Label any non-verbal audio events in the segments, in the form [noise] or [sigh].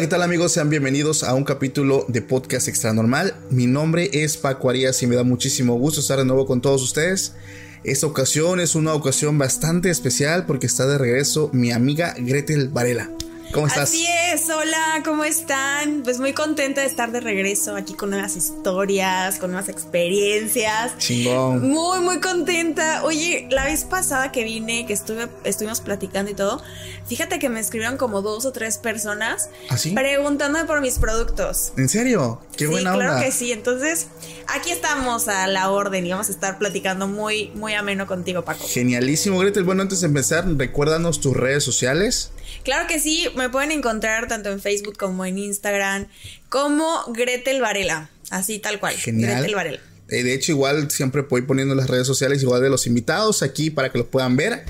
¿Qué tal amigos? Sean bienvenidos a un capítulo de Podcast Extra Normal. Mi nombre es Paco Arias y me da muchísimo gusto estar de nuevo con todos ustedes. Esta ocasión es una ocasión bastante especial porque está de regreso mi amiga Gretel Varela. ¿Cómo estás? Así es, hola, ¿cómo están? Pues muy contenta de estar de regreso aquí con nuevas historias, con nuevas experiencias. Chingón. Muy, muy contenta. Oye, la vez pasada que vine, que estuve, estuvimos platicando y todo, fíjate que me escribieron como dos o tres personas ¿Ah, sí? preguntándome por mis productos. ¿En serio? Qué sí, buena claro onda. que sí. Entonces, aquí estamos a la orden y vamos a estar platicando muy, muy ameno contigo, Paco. Genialísimo, Gretel. Bueno, antes de empezar, recuérdanos tus redes sociales. Claro que sí, me pueden encontrar tanto en Facebook como en Instagram como Gretel Varela, así tal cual. Genial. Gretel Varela. Eh, de hecho, igual siempre voy poniendo las redes sociales, igual de los invitados aquí para que los puedan ver.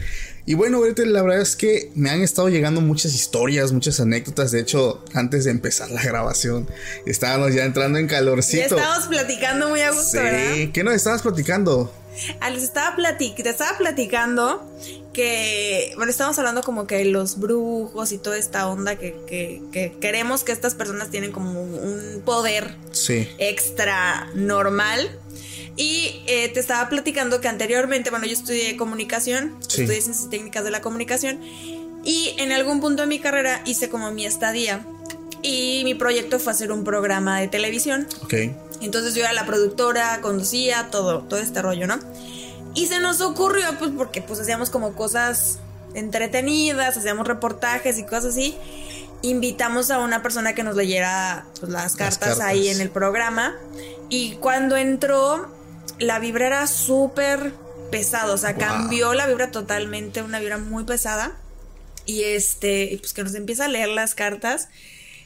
Y bueno, Gretel, la verdad es que me han estado llegando muchas historias, muchas anécdotas. De hecho, antes de empezar la grabación, estábamos ya entrando en Ya calorcito. estamos platicando muy a gusto, ¿verdad? Sí, ¿qué nos estabas platicando? Ah, les estaba platic te estaba platicando que, bueno, estamos hablando como que los brujos y toda esta onda que, que- que queremos que estas personas tienen como un poder Sí. extra normal. Y eh, te estaba platicando que anteriormente, bueno, yo estudié comunicación, Sí. estudié ciencias técnicas de la comunicación, y en algún punto de mi carrera hice como mi estadía. Y mi proyecto fue hacer un programa de televisión. Ok. Entonces yo era la productora, conducía, todo, todo este rollo, ¿no? Y se nos ocurrió, pues, porque pues hacíamos como cosas entretenidas, hacíamos reportajes y cosas así. Invitamos a una persona que nos leyera pues, las, cartas cartas. ahí en el programa. Y cuando entró, la vibra era súper pesada, o sea, Wow. cambió la vibra totalmente, una vibra muy pesada. Y este, y pues que nos empieza a leer las cartas.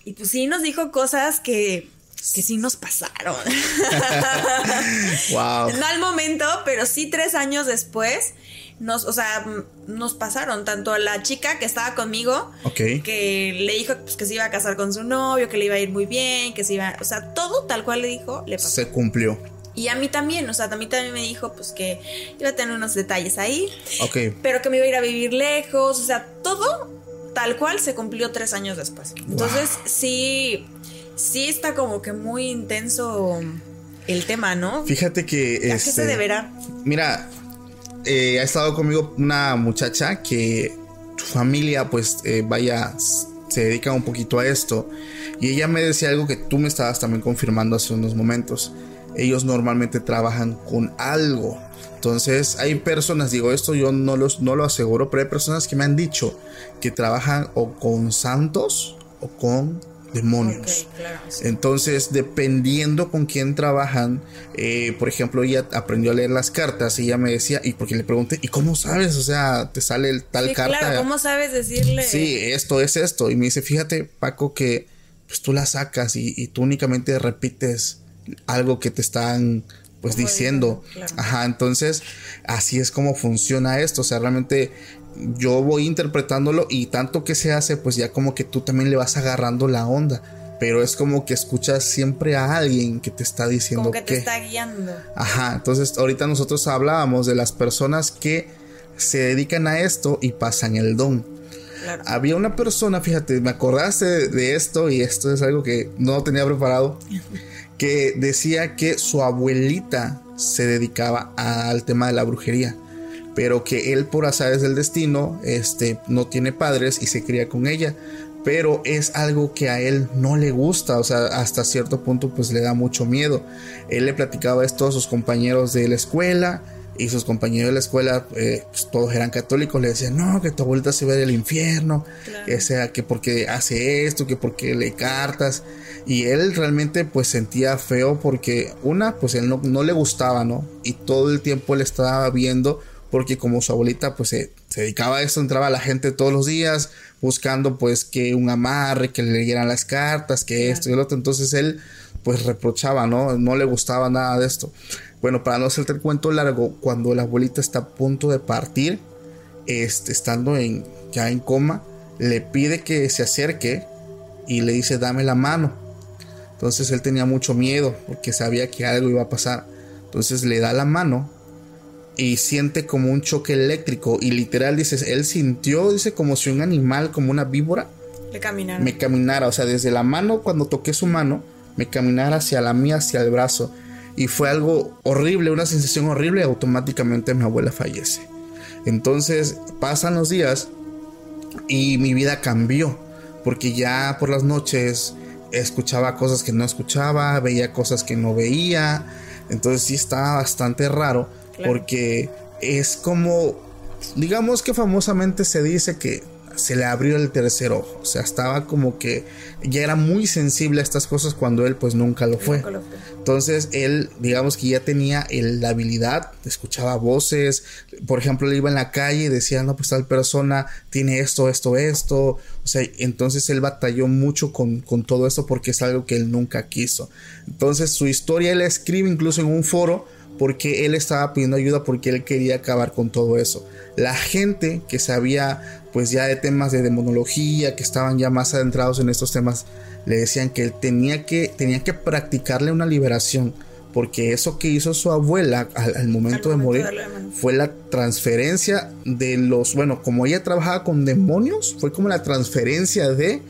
Y pues sí nos dijo cosas que, que sí nos pasaron. [laughs] [laughs] Wow. No al momento, pero sí tres años después. Nos, o sea, nos pasaron tanto a la chica que estaba conmigo, que le dijo pues, que se iba a casar con su novio, que le iba a ir muy bien, que se iba, o sea, todo tal cual le dijo, le pasó. Se cumplió. Y a mí también, o sea, a mí también me dijo pues que iba a tener unos detalles ahí, Ok. pero que me iba a ir a vivir lejos, o sea, todo tal cual se cumplió tres años después. Entonces, sí, sí está como que muy intenso el tema, ¿no? Fíjate que. ¿A qué este, se deberá? Mira, eh, ha estado conmigo una muchacha que su familia, pues, eh, vaya, se dedica un poquito a esto. Y ella me decía algo que tú me estabas también confirmando hace unos momentos. Ellos normalmente trabajan con algo. Entonces, hay personas, digo, esto yo no, los, no lo aseguro, pero hay personas que me han dicho que trabajan o con santos o con demonios. Ok, claro, sí. Entonces, dependiendo con quién trabajan, eh, por ejemplo, ella aprendió a leer las cartas y ella me decía, y porque le pregunté, ¿y cómo sabes? O sea, te sale el tal Sí, carta. claro, ¿cómo sabes decirle? Sí, esto es esto. Y me dice, fíjate, Paco, que pues tú la sacas y, y tú únicamente repites algo que te están pues diciendo. digo, claro. Ajá, entonces así es como funciona esto. O sea, realmente yo voy interpretándolo y tanto que se hace, pues ya como que tú también le vas agarrando la onda. Pero es como que escuchas siempre a alguien que te está diciendo como que te está guiando. Ajá, entonces ahorita nosotros hablábamos de las personas que se dedican a esto y pasan el don. Claro. Había una persona, fíjate, me acordaste de esto y esto es algo que no tenía preparado, [laughs] que decía que su abuelita se dedicaba al tema de la brujería, pero que él por azares del destino este, no tiene padres y se cría con ella. Pero es algo que a él no le gusta, o sea, hasta cierto punto pues le da mucho miedo. Él le platicaba esto a sus compañeros de la escuela, y sus compañeros de la escuela, eh, pues, todos eran católicos, le decían, no, que tu abuelita se ve del infierno, que sea, que porque hace esto, que porque le cartas. Y él realmente pues sentía feo porque una, pues él no, no le gustaba, ¿no? Y todo el tiempo él estaba viendo porque como su abuelita pues se, dedicaba a esto, entraba la gente todos los días buscando pues que un amarre, que le leyeran las cartas, que esto y el otro. Entonces él pues reprochaba, ¿no? No le gustaba nada de esto. Bueno, para no hacerte el cuento largo, cuando la abuelita está a punto de partir, este, estando en, ya en coma, le pide que se acerque y le dice, dame la mano. Entonces él tenía mucho miedo porque sabía que algo iba a pasar. Entonces le da la mano y siente como un choque eléctrico y literal dice, él sintió, dice, como si un animal, como una víbora, me caminara. O sea, desde la mano, cuando toqué su mano, me caminara hacia la mía, hacia el brazo y fue algo horrible, una sensación horrible y automáticamente mi abuela fallece. Entonces pasan los días y mi vida cambió porque ya por las noches escuchaba cosas que no escuchaba, veía cosas que no veía, entonces sí estaba bastante raro porque es como, digamos que famosamente se dice que se le abrió el tercer ojo. O sea, estaba como que ya era muy sensible a estas cosas cuando él pues nunca lo fue. Entonces él, digamos que ya tenía la habilidad, escuchaba voces, por ejemplo, él iba en la calle y decía, no, pues tal persona tiene esto, esto, esto. O sea, entonces él batalló mucho con, con todo esto porque es algo que él nunca quiso. Entonces su historia él la escribe incluso en un foro porque él estaba pidiendo ayuda porque él quería acabar con todo eso. La gente que sabía pues ya de temas de demonología, que estaban ya más adentrados en estos temas, le decían que él tenía que, tenía que practicarle una liberación, porque eso que hizo su abuela al, momento de morir fue la transferencia de los, bueno, como ella trabajaba con demonios, fue como la transferencia de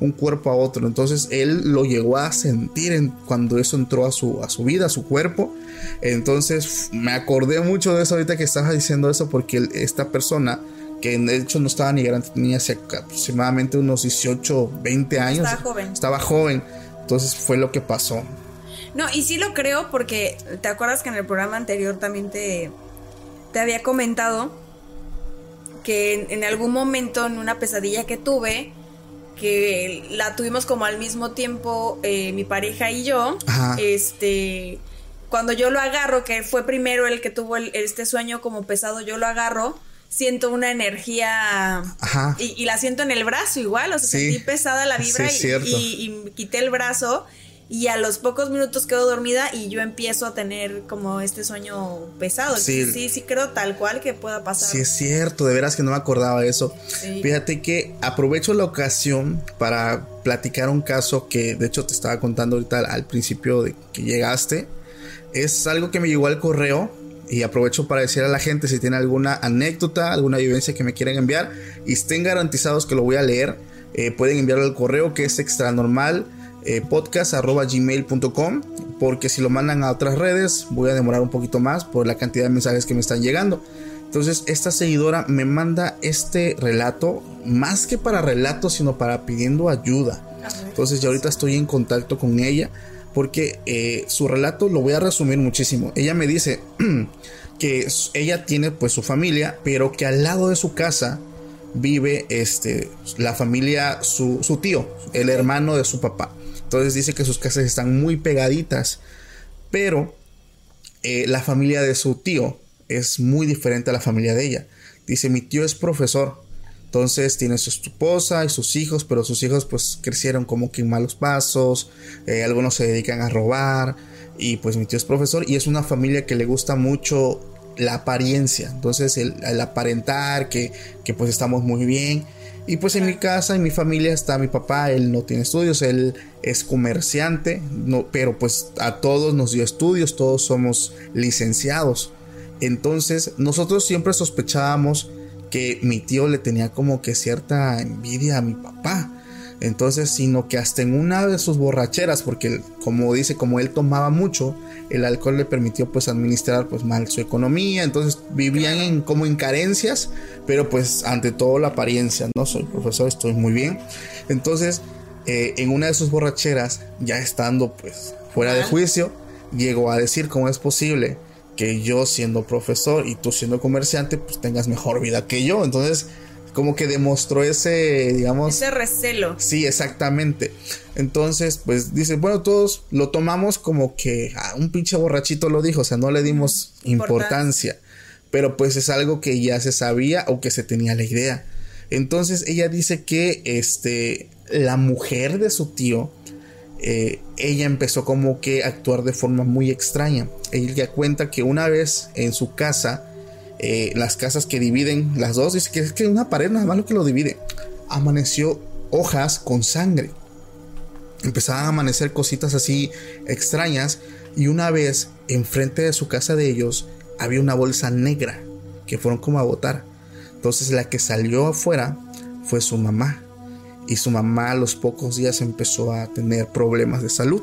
un cuerpo a otro. Entonces él lo llegó a sentir en, cuando eso entró a su, a su vida, a su cuerpo. Entonces me acordé mucho de eso ahorita que estabas diciendo eso porque esta persona que de hecho no estaba ni grande, tenía aproximadamente unos 18, 20 años. Estaba joven. Estaba joven. Entonces fue lo que pasó. No, y sí lo creo porque te acuerdas que en el programa anterior también te, te había comentado que en, algún momento en una pesadilla que tuve, que la tuvimos como al mismo tiempo eh, mi pareja y yo, este cuando yo lo agarro, que fue primero el que tuvo este sueño como pesado, yo lo agarro siento una energía Y, la siento en el brazo igual, o sea, sentí pesada la vibra y, quité el brazo y a los pocos minutos quedo dormida y yo empiezo a tener como este sueño pesado. Sí, sí, sí creo tal cual que pueda pasar. Sí, es cierto, de veras que no me acordaba de eso. Fíjate que aprovecho la ocasión para platicar un caso que de hecho te estaba contando ahorita al principio de que llegaste. Es algo que me llegó al correo y aprovecho para decir a la gente si tiene alguna anécdota, alguna vivencia que me quieran enviar y estén garantizados que lo voy a leer, eh, pueden enviarlo al correo que es extranormal eh, podcast.gmail.com porque si lo mandan a otras redes voy a demorar un poquito más por la cantidad de mensajes que me están llegando. Entonces esta seguidora me manda este relato más que para relato sino para pidiendo ayuda. Entonces ya ahorita estoy en contacto con ella porque eh, su relato lo voy a resumir muchísimo. Ella me dice [clears throat] que ella tiene pues su familia, pero que al lado de su casa vive este, la familia, su, tío, el hermano de su papá. Entonces dice que sus casas están muy pegaditas, pero eh, la familia de su tío es muy diferente a la familia de ella. Dice, mi tío es profesor, entonces tiene su esposa y sus hijos, pero sus hijos pues crecieron como que en malos pasos, eh, algunos se dedican a robar y pues mi tío es profesor y es una familia que le gusta mucho la apariencia, entonces el, aparentar que, que, pues estamos muy bien. Y pues en mi casa, en mi familia está mi papá, él no tiene estudios, él es comerciante, no, pero pues a todos nos dio estudios, todos somos licenciados. Entonces nosotros siempre sospechábamos que mi tío le tenía como que cierta envidia a mi papá. Entonces, sino que hasta en una de sus borracheras, porque como dice, como él tomaba mucho, el alcohol le permitió pues administrar pues mal su economía, entonces vivían en, como en carencias, pero pues ante todo la apariencia, no soy profesor, estoy muy bien. Entonces, eh, en una de sus borracheras, ya estando pues fuera de juicio, llegó a decir cómo es posible que yo siendo profesor y tú siendo comerciante pues tengas mejor vida que yo. Entonces como que demostró ese, digamos... Ese recelo. Sí, exactamente. Entonces, pues dice, bueno, todos lo tomamos como que ah, un pinche borrachito lo dijo, o sea, no le dimos importancia. Pero pues es algo que ya se sabía o que se tenía la idea. Entonces ella dice que este, la mujer de su tío, eh, ella empezó como que a actuar de forma muy extraña. Ella cuenta que una vez en su casa, eh, las casas que dividen las dos, dice que es que una pared nada más lo que lo divide. Amaneció hojas con sangre. Empezaban a amanecer cositas así extrañas y una vez enfrente de su casa de ellos había una bolsa negra que fueron como a botar. Entonces la que salió afuera fue su mamá y su mamá a los pocos días empezó a tener problemas de salud.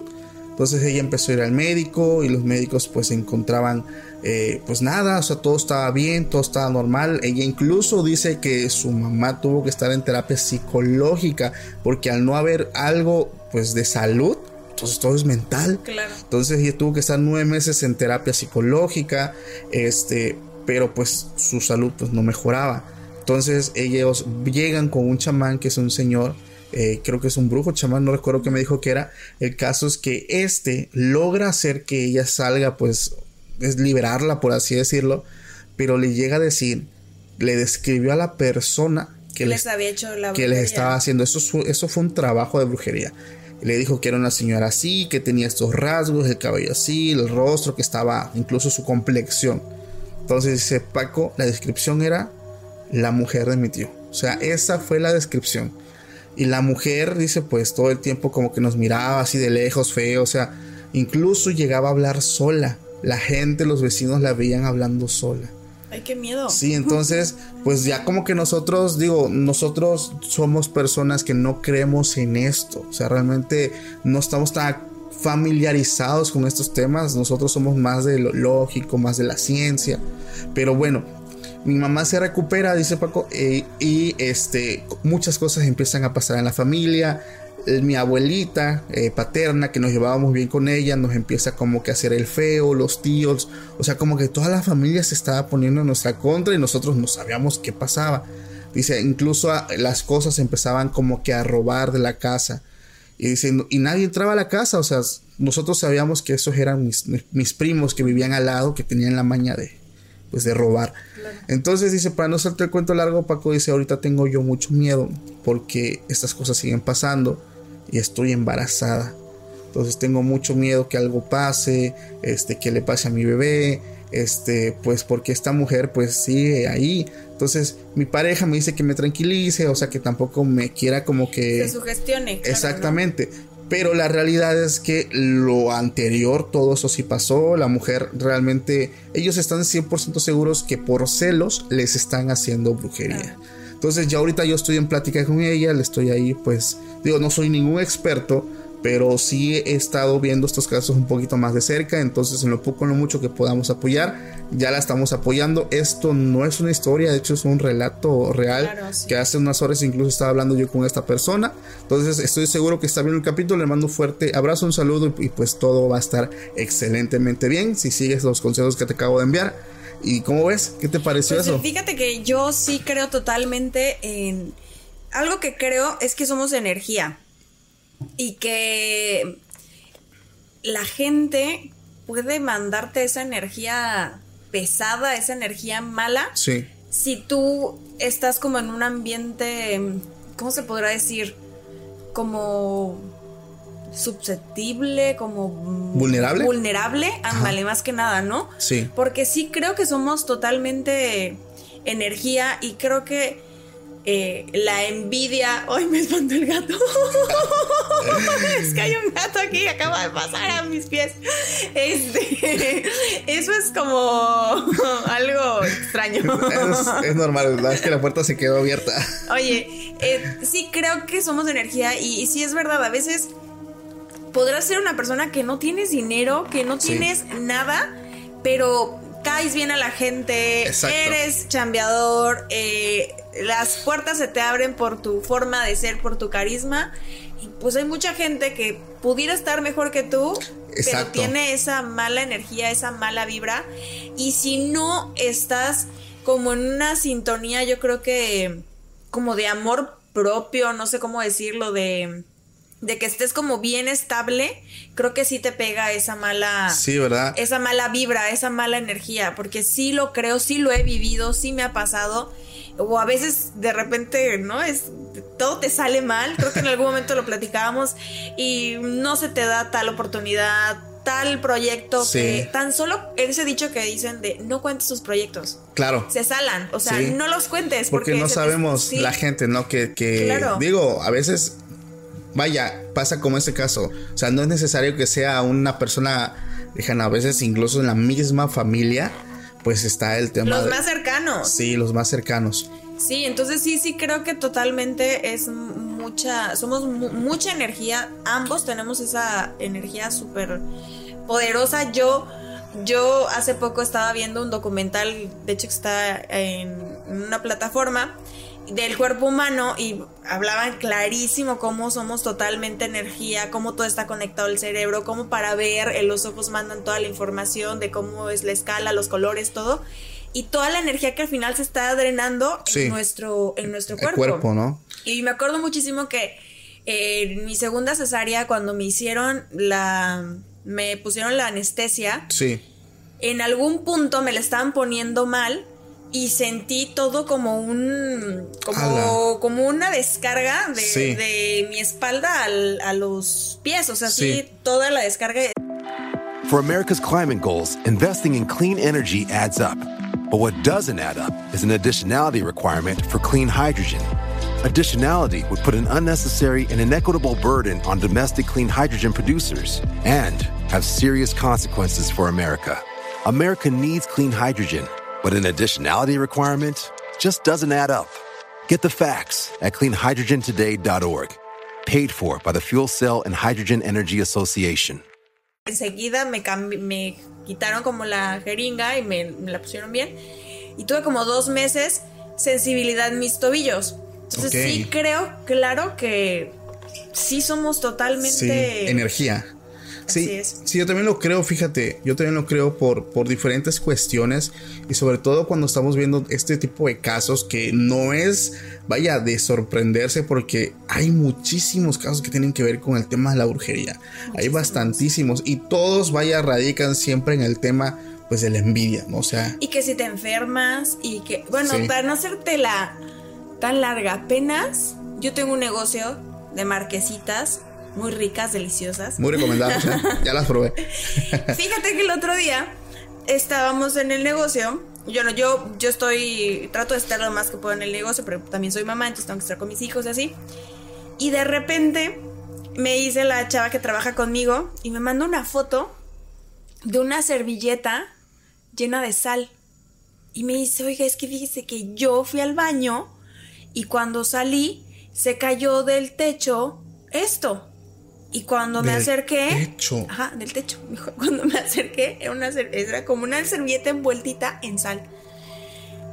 Entonces ella empezó a ir al médico y los médicos pues encontraban eh, pues nada, o sea, todo estaba bien, todo estaba normal. Ella incluso dice que su mamá tuvo que estar en terapia psicológica porque al no haber algo pues de salud, entonces todo es mental. Claro. Entonces ella tuvo que estar nueve meses en terapia psicológica, este, pero pues su salud pues no mejoraba. Entonces ellos llegan con un chamán que es un señor eh, creo que es un brujo chamán, no recuerdo qué me dijo que era. El caso es que este logra hacer que ella salga, pues es liberarla, por así decirlo, pero le llega a decir, le describió a la persona que les, había hecho la que les estaba haciendo. Eso, eso fue un trabajo de brujería. Le dijo que era una señora así, que tenía estos rasgos, el cabello así, el rostro, que estaba, incluso su complexión. Entonces dice Paco, la descripción era la mujer de mi tío. O sea, esa fue la descripción. Y la mujer, dice, pues todo el tiempo como que nos miraba así de lejos, feo, o sea, incluso llegaba a hablar sola. La gente, los vecinos la veían hablando sola. Ay, qué miedo. Sí, entonces, pues ya como que nosotros, digo, nosotros somos personas que no creemos en esto. O sea, realmente no estamos tan familiarizados con estos temas. Nosotros somos más de lo lógico, más de la ciencia. Pero bueno, mi mamá se recupera, dice Paco, eh, y este, muchas cosas empiezan a pasar en la familia. Eh, mi abuelita eh, paterna, que nos llevábamos bien con ella, nos empieza como que a hacer el feo, los tíos, o sea, como que toda la familia se estaba poniendo en nuestra contra y nosotros no sabíamos qué pasaba. Dice, incluso las cosas empezaban como que a robar de la casa. Y dice, y nadie entraba a la casa, o sea, nosotros sabíamos que esos eran mis, mis primos que vivían al lado, que tenían la maña de, pues de robar. Entonces dice, para no hacerte el cuento largo, Paco dice, ahorita tengo yo mucho miedo porque estas cosas siguen pasando y estoy embarazada. Entonces tengo mucho miedo que algo pase, este, que le pase a mi bebé, este, pues porque esta mujer pues sigue ahí. Entonces mi pareja me dice que me tranquilice, o sea que tampoco me quiera como que... Se sugestione. Exactamente. Pero la realidad es que lo anterior, todo eso sí pasó. La mujer realmente, ellos están 100% seguros que por celos les están haciendo brujería. Entonces ya ahorita yo estoy en plática con ella, le estoy ahí, pues digo, no soy ningún experto, pero sí he estado viendo estos casos un poquito más de cerca, entonces en lo poco en lo mucho que podamos apoyar, ya la estamos apoyando. Esto no es una historia, de hecho es un relato real que hace unas horas incluso estaba hablando yo con esta persona, entonces estoy seguro que está viendo el capítulo, le mando un fuerte abrazo, un saludo y, pues todo va a estar excelentemente bien si sigues los consejos que te acabo de enviar. ¿Y cómo ves? ¿Qué te pareció pues, eso? Fíjate que yo sí creo totalmente en... Algo que creo es que somos energía y que la gente puede mandarte esa energía pesada, esa energía mala. Sí. Si tú estás como en un ambiente, ¿cómo se podrá decir? Como susceptible, como vulnerable. Vulnerable, ándale, más que nada, ¿no? Sí. Porque sí creo que somos totalmente energía y creo que eh, la envidia. ¡Ay, me espantó el gato! [laughs] es que hay un gato aquí, acaba de pasar a mis pies. Este, eso es como algo extraño. Es, normal, ¿verdad? Es que la puerta se quedó abierta. Oye, eh, sí creo que somos energía y, y sí es verdad, a veces podrás ser una persona que no tienes dinero, que no tienes nada, pero caes bien a la gente, eres chambeador, eh, las puertas se te abren por tu forma de ser, por tu carisma. Y pues hay mucha gente que pudiera estar mejor que tú, pero tiene esa mala energía, esa mala vibra. Y si no estás como en una sintonía, yo creo que como de amor propio, no sé cómo decirlo, de de que estés como bien estable, creo que sí te pega esa mala. Sí, ¿verdad? Esa mala vibra, esa mala energía, porque sí lo creo, sí lo he vivido, sí me ha pasado. O a veces de repente, ¿no? Es todo te sale mal. Creo que en algún momento lo platicábamos y no se te da tal oportunidad, tal proyecto que tan solo ese dicho que dicen de no cuentes tus proyectos. Claro. Se salan, o sea, no los cuentes porque, no sabemos la gente, ¿no? Que, que digo, a veces vaya, pasa como este caso. O sea, no es necesario que sea una persona lejana. A veces, incluso en la misma familia, pues está el tema. Los más cercanos. Sí, los más cercanos. Sí, entonces sí, sí creo que totalmente es mucha, somos mucha energía. Ambos tenemos esa energía súper poderosa. Yo, yo hace poco estaba viendo un documental, de hecho que está en una plataforma del cuerpo humano y hablaban clarísimo cómo somos totalmente energía, cómo todo está conectado al cerebro, cómo para ver en los ojos mandan toda la información de cómo es la escala, los colores, todo. Y toda la energía que al final se está drenando en nuestro, en nuestro cuerpo. cuerpo, ¿no? Y me acuerdo muchísimo que en mi segunda cesárea, cuando me hicieron la. me pusieron la anestesia. Sí. En algún punto me la estaban poniendo mal y sentí todo como un como, como una descarga de, de mi espalda al, a los pies, o sea, sí. toda la descarga. For America's climate goals, investing in clean energy adds up. But what doesn't add up is an additionality requirement for clean hydrogen. Additionality would put an unnecessary and inequitable burden on domestic clean hydrogen producers and have serious consequences for America. America needs clean hydrogen But an additionality requirement just doesn't add up. Get the facts at cleanhydrogentoday.org. Paid for by the Fuel Cell and Hydrogen Energy Association. Enseguida me, me quitaron como la jeringa y me, me, la pusieron bien. Y tuve como dos meses sensibilidad en mis tobillos. Entonces sí creo, claro que sí somos totalmente... Sí, energía. Sí, sí, yo también lo creo, fíjate, yo también lo creo por, por diferentes cuestiones y sobre todo cuando estamos viendo este tipo de casos que no es, vaya, de sorprenderse porque hay muchísimos casos que tienen que ver con el tema de la brujería. Hay bastantísimos y todos, vaya, radican siempre en el tema pues de la envidia, ¿no? O sea... Y que si te enfermas y que, bueno, para no hacerte la tan larga, apenas yo tengo un negocio de marquesitas muy ricas, deliciosas. Muy recomendadas, ¿eh? [laughs] ya las probé. Fíjate que el otro día estábamos en el negocio. Yo no, yo, yo estoy, trato de estar lo más que puedo en el negocio, pero también soy mamá, entonces tengo que estar con mis hijos y así. Y de repente me dice la chava que trabaja conmigo y me manda una foto de una servilleta llena de sal. Y me dice, oiga, es que fíjese que yo fui al baño y cuando salí se cayó del techo esto. Y cuando me acerqué. Techo. Ajá, del techo. [laughs] Cuando me acerqué, era, una, era como una servilleta envueltita en sal.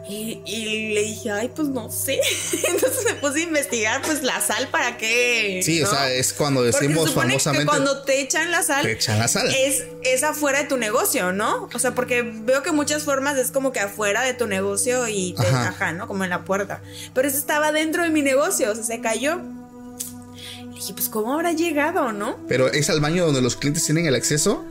Y, le dije, ay, pues no sé. [laughs] Entonces me puse a investigar, pues la sal para qué. Sí, o sea, es cuando decimos famosamente. Que cuando te echan la sal. Te echan la sal. Es, es afuera de tu negocio, ¿no? O sea, porque veo que muchas formas es como que afuera de tu negocio y te ajá ¿no? Como en la puerta. Pero eso estaba dentro de mi negocio, o sea, se cayó dije, pues ¿cómo habrá llegado, no? Pero es al baño donde los clientes tienen el acceso.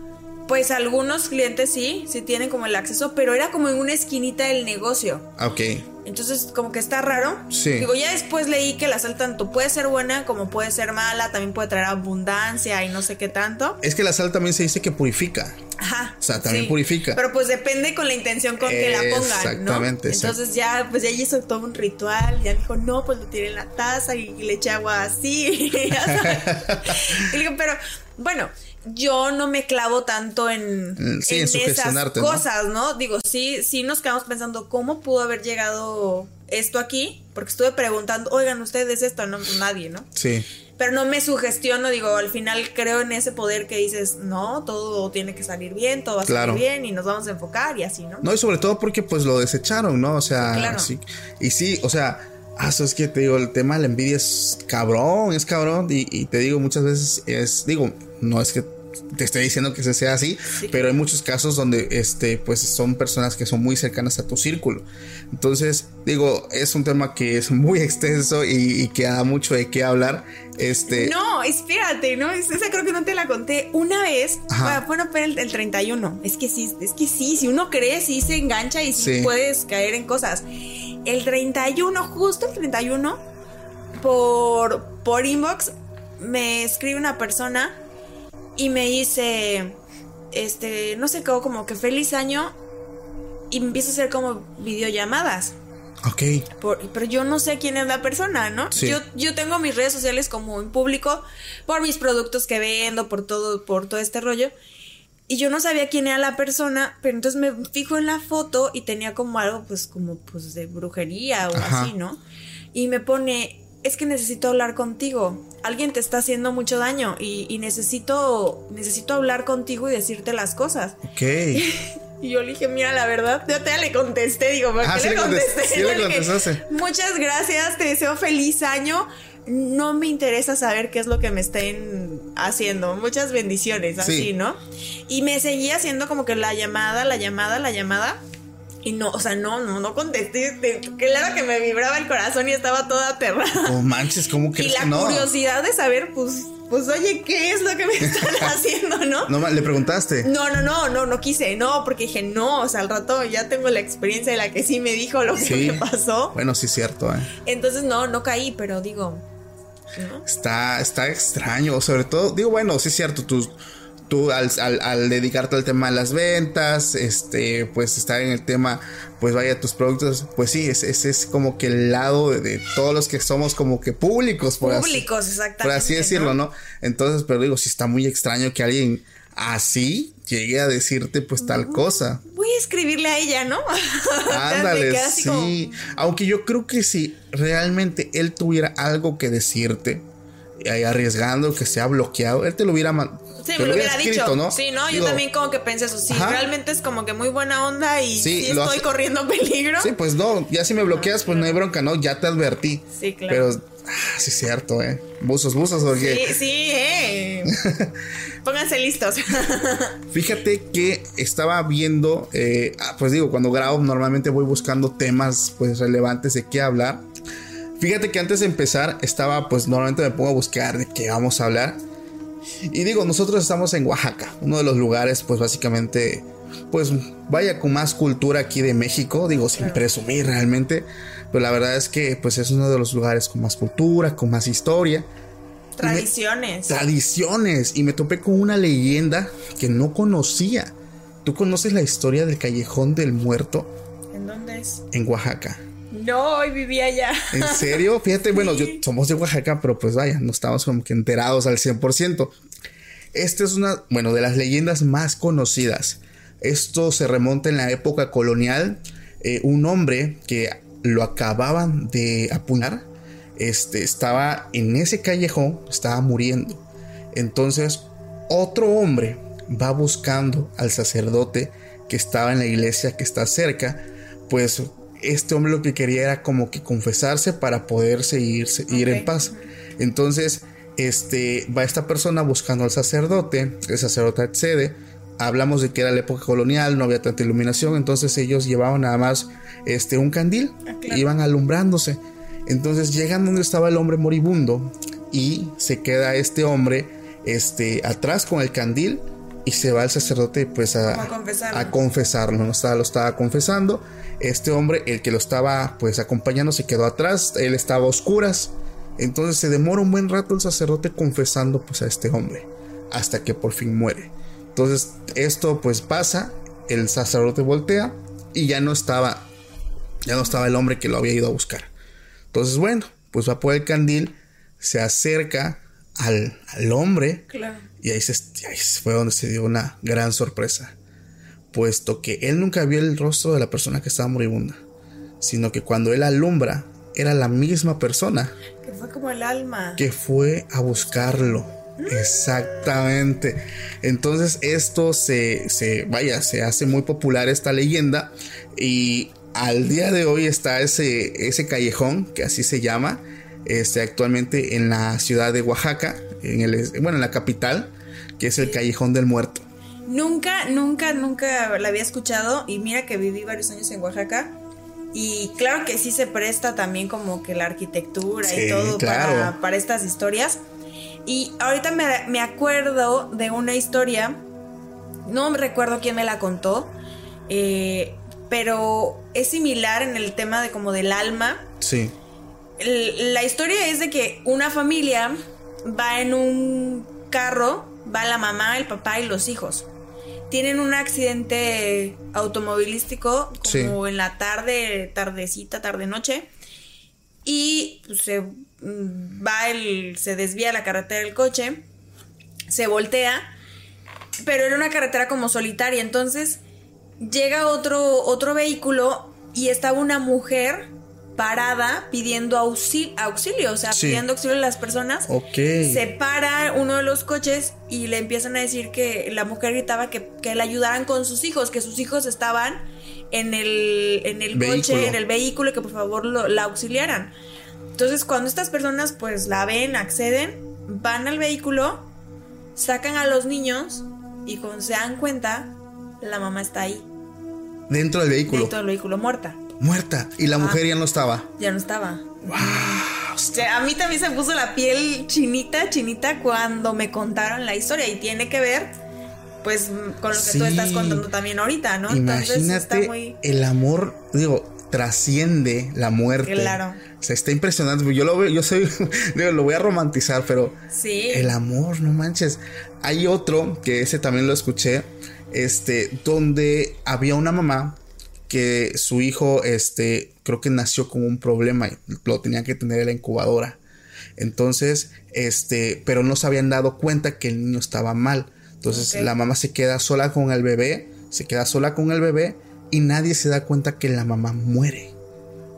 Pues algunos clientes sí, sí tienen como el acceso, pero era como en una esquinita del negocio. Ah, ok. Entonces, como que está raro. Sí. Digo, ya después leí que la sal tanto puede ser buena como puede ser mala, también puede traer abundancia y no sé qué tanto. Es que la sal también se dice que purifica. Ajá. O sea, también sí. purifica. Pero pues depende con la intención con que la pongan, ¿no? Exactamente, Entonces ya, pues ya hizo todo un ritual. Ya dijo, no, pues lo tiré en la taza y, le eché agua así. [laughs] [laughs] y le digo, pero bueno, yo no me clavo tanto en, Mm, sí, en esas sugestionarte, ¿no? cosas, ¿no? Digo, sí, sí nos quedamos pensando cómo pudo haber llegado esto aquí, porque estuve preguntando, oigan, ustedes esto, no, nadie, ¿no? Sí. Pero no me sugestiono, digo, al final creo en ese poder que dices, no, todo tiene que salir bien, todo va a Claro. salir bien y nos vamos a enfocar y así, ¿no? No, y sobre todo porque pues lo desecharon, ¿no? O sea, claro. sí. Y sí, o sea, ah, eso es que te digo, el tema de la envidia es cabrón, es cabrón. Y, y te digo, muchas veces es, digo, no es que te esté diciendo que se sea así, Sí. pero hay muchos casos donde este, pues son personas que son muy cercanas a tu círculo. Entonces, digo, es un tema que es muy [laughs] extenso y, y que da mucho de qué hablar. Este. No, espérate, ¿no? Es- Esa creo que no te la conté. Una vez, Ajá. bueno, pero el, el 31. Es que sí, es que sí, si uno cree, sí se engancha y sí, Sí. puedes caer en cosas. El 31, justo el 31, por, por inbox, me escribe una persona y me dice, este, no sé, como, como que feliz año y me empieza a hacer como videollamadas. Ok. Por- pero yo no sé quién es la persona, ¿no? Sí. Yo, yo tengo mis redes sociales como en público por mis productos que vendo, por todo, por todo este rollo. Y yo no sabía quién era la persona, pero entonces me fijo en la foto y tenía como algo, pues, como, pues, de brujería o Ajá. así, ¿no? Y me pone, es que necesito hablar contigo. Alguien te está haciendo mucho daño y, y necesito, necesito hablar contigo y decirte las cosas. Ok. [laughs] Y yo le dije, mira, la verdad, yo te le contesté, digo, ¿por Ah, qué le le contest- contesté? sí le contestaste. Muchas gracias, te deseo feliz año. No me interesa saber qué es lo que me estén haciendo. Muchas bendiciones, así, Sí. ¿no? Y me seguía haciendo como que la llamada, la llamada, la llamada. Y no, o sea, no, no, no contesté. Claro que me vibraba el corazón y estaba toda aterrada. No manches, ¿cómo y la que no? curiosidad de saber, pues, pues, oye, ¿qué es lo que me [laughs] están haciendo, no? No, le preguntaste. No, no, no, no, no quise, no, porque dije, no, o sea, al rato ya tengo la experiencia de la que sí me dijo lo que Sí. me pasó. Bueno, sí es cierto, eh. Entonces, no, no caí, pero digo, ¿no? Está, está extraño, sobre todo, digo, bueno, sí es cierto, tú, tú al, al- al dedicarte al tema de las ventas, este, pues estar en el tema, pues vaya, tus productos, pues sí, ese es, es como que el lado de, de todos los que somos como que públicos, por Públicos, así, exactamente. por así decirlo, ¿no? Entonces, pero digo, sí está muy extraño que alguien así llegue a decirte pues tal cosa. Voy a escribirle a ella, ¿no? [laughs] Ándale, como, sí. Aunque yo creo que si realmente él tuviera algo que decirte, eh, arriesgando que sea bloqueado, él te lo hubiera man- Sí, me lo hubiera escrito, dicho. ¿no? Sí, no, yo también como que pensé eso. Sí, Ajá. realmente es como que muy buena onda y Sí, estoy hace- corriendo [laughs] peligro. Sí, pues no, ya si me bloqueas, pues no hay bronca, ¿no? Ya te advertí. Sí, claro. Pero, ah, sí es cierto, ¿eh? Buzos, buzos, porque Sí, sí, eh. [laughs] Pónganse listos. [laughs] Fíjate que estaba viendo, eh, ah, pues digo, cuando grabo normalmente voy buscando temas pues relevantes de qué hablar. Fíjate que antes de empezar estaba, pues normalmente me pongo a buscar de qué vamos a hablar. Y digo, nosotros estamos en Oaxaca, uno de los lugares pues básicamente, pues vaya con más cultura aquí de México, digo, sin presumir realmente. Pero la verdad es que pues es uno de los lugares con más cultura, con más historia Tradiciones. tradiciones y me topé con una leyenda que no conocía. ¿Tú conoces la historia del Callejón del Muerto ¿En dónde es? en Oaxaca? No, hoy vivía allá. ¿En serio? Fíjate, bueno, yo [laughs] somos de Oaxaca, pero pues vaya, no estamos como que enterados al 100%. Esta es una, bueno, de las leyendas más conocidas. Esto se remonta en la época colonial. Eh, un hombre que lo acababan de apuñalar, este, estaba en ese callejón, estaba muriendo. Entonces, otro hombre va buscando al sacerdote que estaba en la iglesia que está cerca, pues este hombre lo que quería era como que confesarse para poderse irse, ir en paz. Entonces, este, va esta persona buscando al sacerdote, el sacerdote accede, hablamos de que era la época colonial, no había tanta iluminación, entonces ellos llevaban nada más este, un candil, Ah, claro. iban alumbrándose. Entonces llegan donde estaba el hombre moribundo y se queda este hombre este, atrás con el candil y se va el sacerdote pues a, Como a confesarlo. a confesarlo, ¿no? Estaba, lo estaba confesando. Este hombre, el que lo estaba pues acompañando, se quedó atrás, él estaba a oscuras. Entonces se demora un buen rato el sacerdote confesando pues a este hombre, hasta que por fin muere. Entonces, esto pues pasa, el sacerdote voltea y ya no estaba, ya no estaba el hombre que lo había ido a buscar. Entonces, bueno, pues va por el candil, se acerca al, al hombre Claro. y ahí, se, ahí fue donde se dio una gran sorpresa, puesto que él nunca vio el rostro de la persona que estaba moribunda, sino que cuando él alumbra, era la misma persona Que fue como el alma. que fue a buscarlo. Exactamente. Entonces esto se, se, vaya, se hace muy popular esta leyenda y al día de hoy está ese, ese callejón, que así se llama, este, actualmente en la ciudad de Oaxaca, en el, bueno, en la capital, que es el Callejón del Muerto. Nunca, nunca, nunca la había escuchado y mira que viví varios años en Oaxaca y claro que sí se presta también como que la arquitectura Sí, y todo claro. para, para estas historias. Y ahorita me, me acuerdo de una historia, no me recuerdo quién me la contó, eh, pero es similar en el tema de como del alma. Sí, la historia es de que una familia va en un carro, va la mamá, el papá y los hijos. Tienen un accidente automovilístico como en la tarde, tardecita, tarde noche. Y pues, se mm, va el, se desvía la carretera del coche, se voltea, pero era una carretera como solitaria. Entonces llega otro, otro vehículo y estaba una mujer parada pidiendo auxilio, auxilio o sea, Sí. pidiendo auxilio a las personas. ok. Se para uno de los coches y le empiezan a decir que la mujer gritaba que, que le ayudaran con sus hijos, que sus hijos estaban en el, en el Vehículo. coche, en el vehículo, y que por favor lo- la auxiliaran. Entonces, cuando estas personas pues la ven, acceden, van al vehículo, sacan a los niños y cuando se dan cuenta, la mamá está ahí, Dentro del vehículo, dentro del vehículo muerta. Muerta, y la mujer ya no estaba. Ya no estaba. O sea, a mí también se puso la piel chinita, chinita cuando me contaron la historia y tiene que ver pues con lo que tú estás contando también ahorita, ¿no? Entonces Imagínate está muy el amor, digo, trasciende la muerte. Claro. O sea, está impresionante. Yo lo veo, yo soy, [laughs] digo, lo voy a romantizar, pero Sí. el amor, no manches. Hay otro que ese también lo escuché, este, donde había una mamá que su hijo, este, creo que nació con un problema y lo tenía que tener en la incubadora. Entonces, este, pero no se habían dado cuenta que el niño estaba mal. Entonces la mamá se queda sola con el bebé, se queda sola con el bebé y nadie se da cuenta que la mamá muere.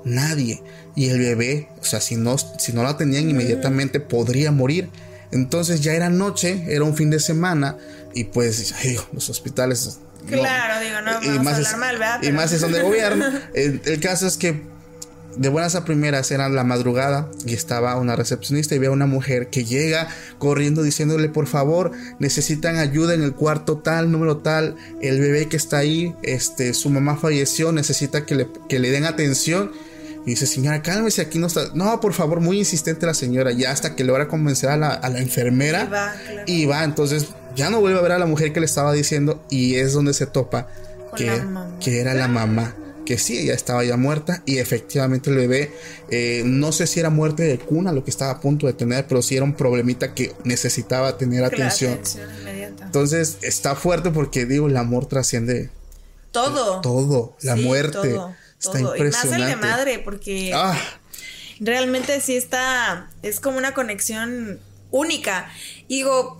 Nadie. Y el bebé, o sea, si no, si no la tenían inmediatamente podría morir. Entonces ya era noche, era un fin de semana y pues ay, los hospitales... Claro, digo, no vamos a es- hablar mal, ¿verdad? Y más si son de [laughs] gobierno. el, el caso es que de buenas a primeras era la madrugada y estaba una recepcionista y ve a una mujer que llega corriendo diciéndole por favor necesitan ayuda en el cuarto tal, número tal, el bebé que está ahí, este, su mamá falleció, necesita que le, que le den atención. Y dice, señora, cálmese, aquí no está. No, por favor, muy insistente la señora, ya hasta que logra convencer a la, a la enfermera. Y va, claro. Y va, entonces ya no vuelve a ver a la mujer que le estaba diciendo y es donde se topa que, que era la mamá. Que sí, ella estaba ya muerta y efectivamente el bebé, eh, no sé si era muerte de cuna lo que estaba a punto de tener, pero sí era un problemita que necesitaba tener Claro, atención. atención inmediata. Entonces está fuerte porque digo, el amor trasciende todo. todo, la Sí, muerte. todo, está todo. Y más el de madre, porque Ah, realmente sí está, es como una conexión única. Digo,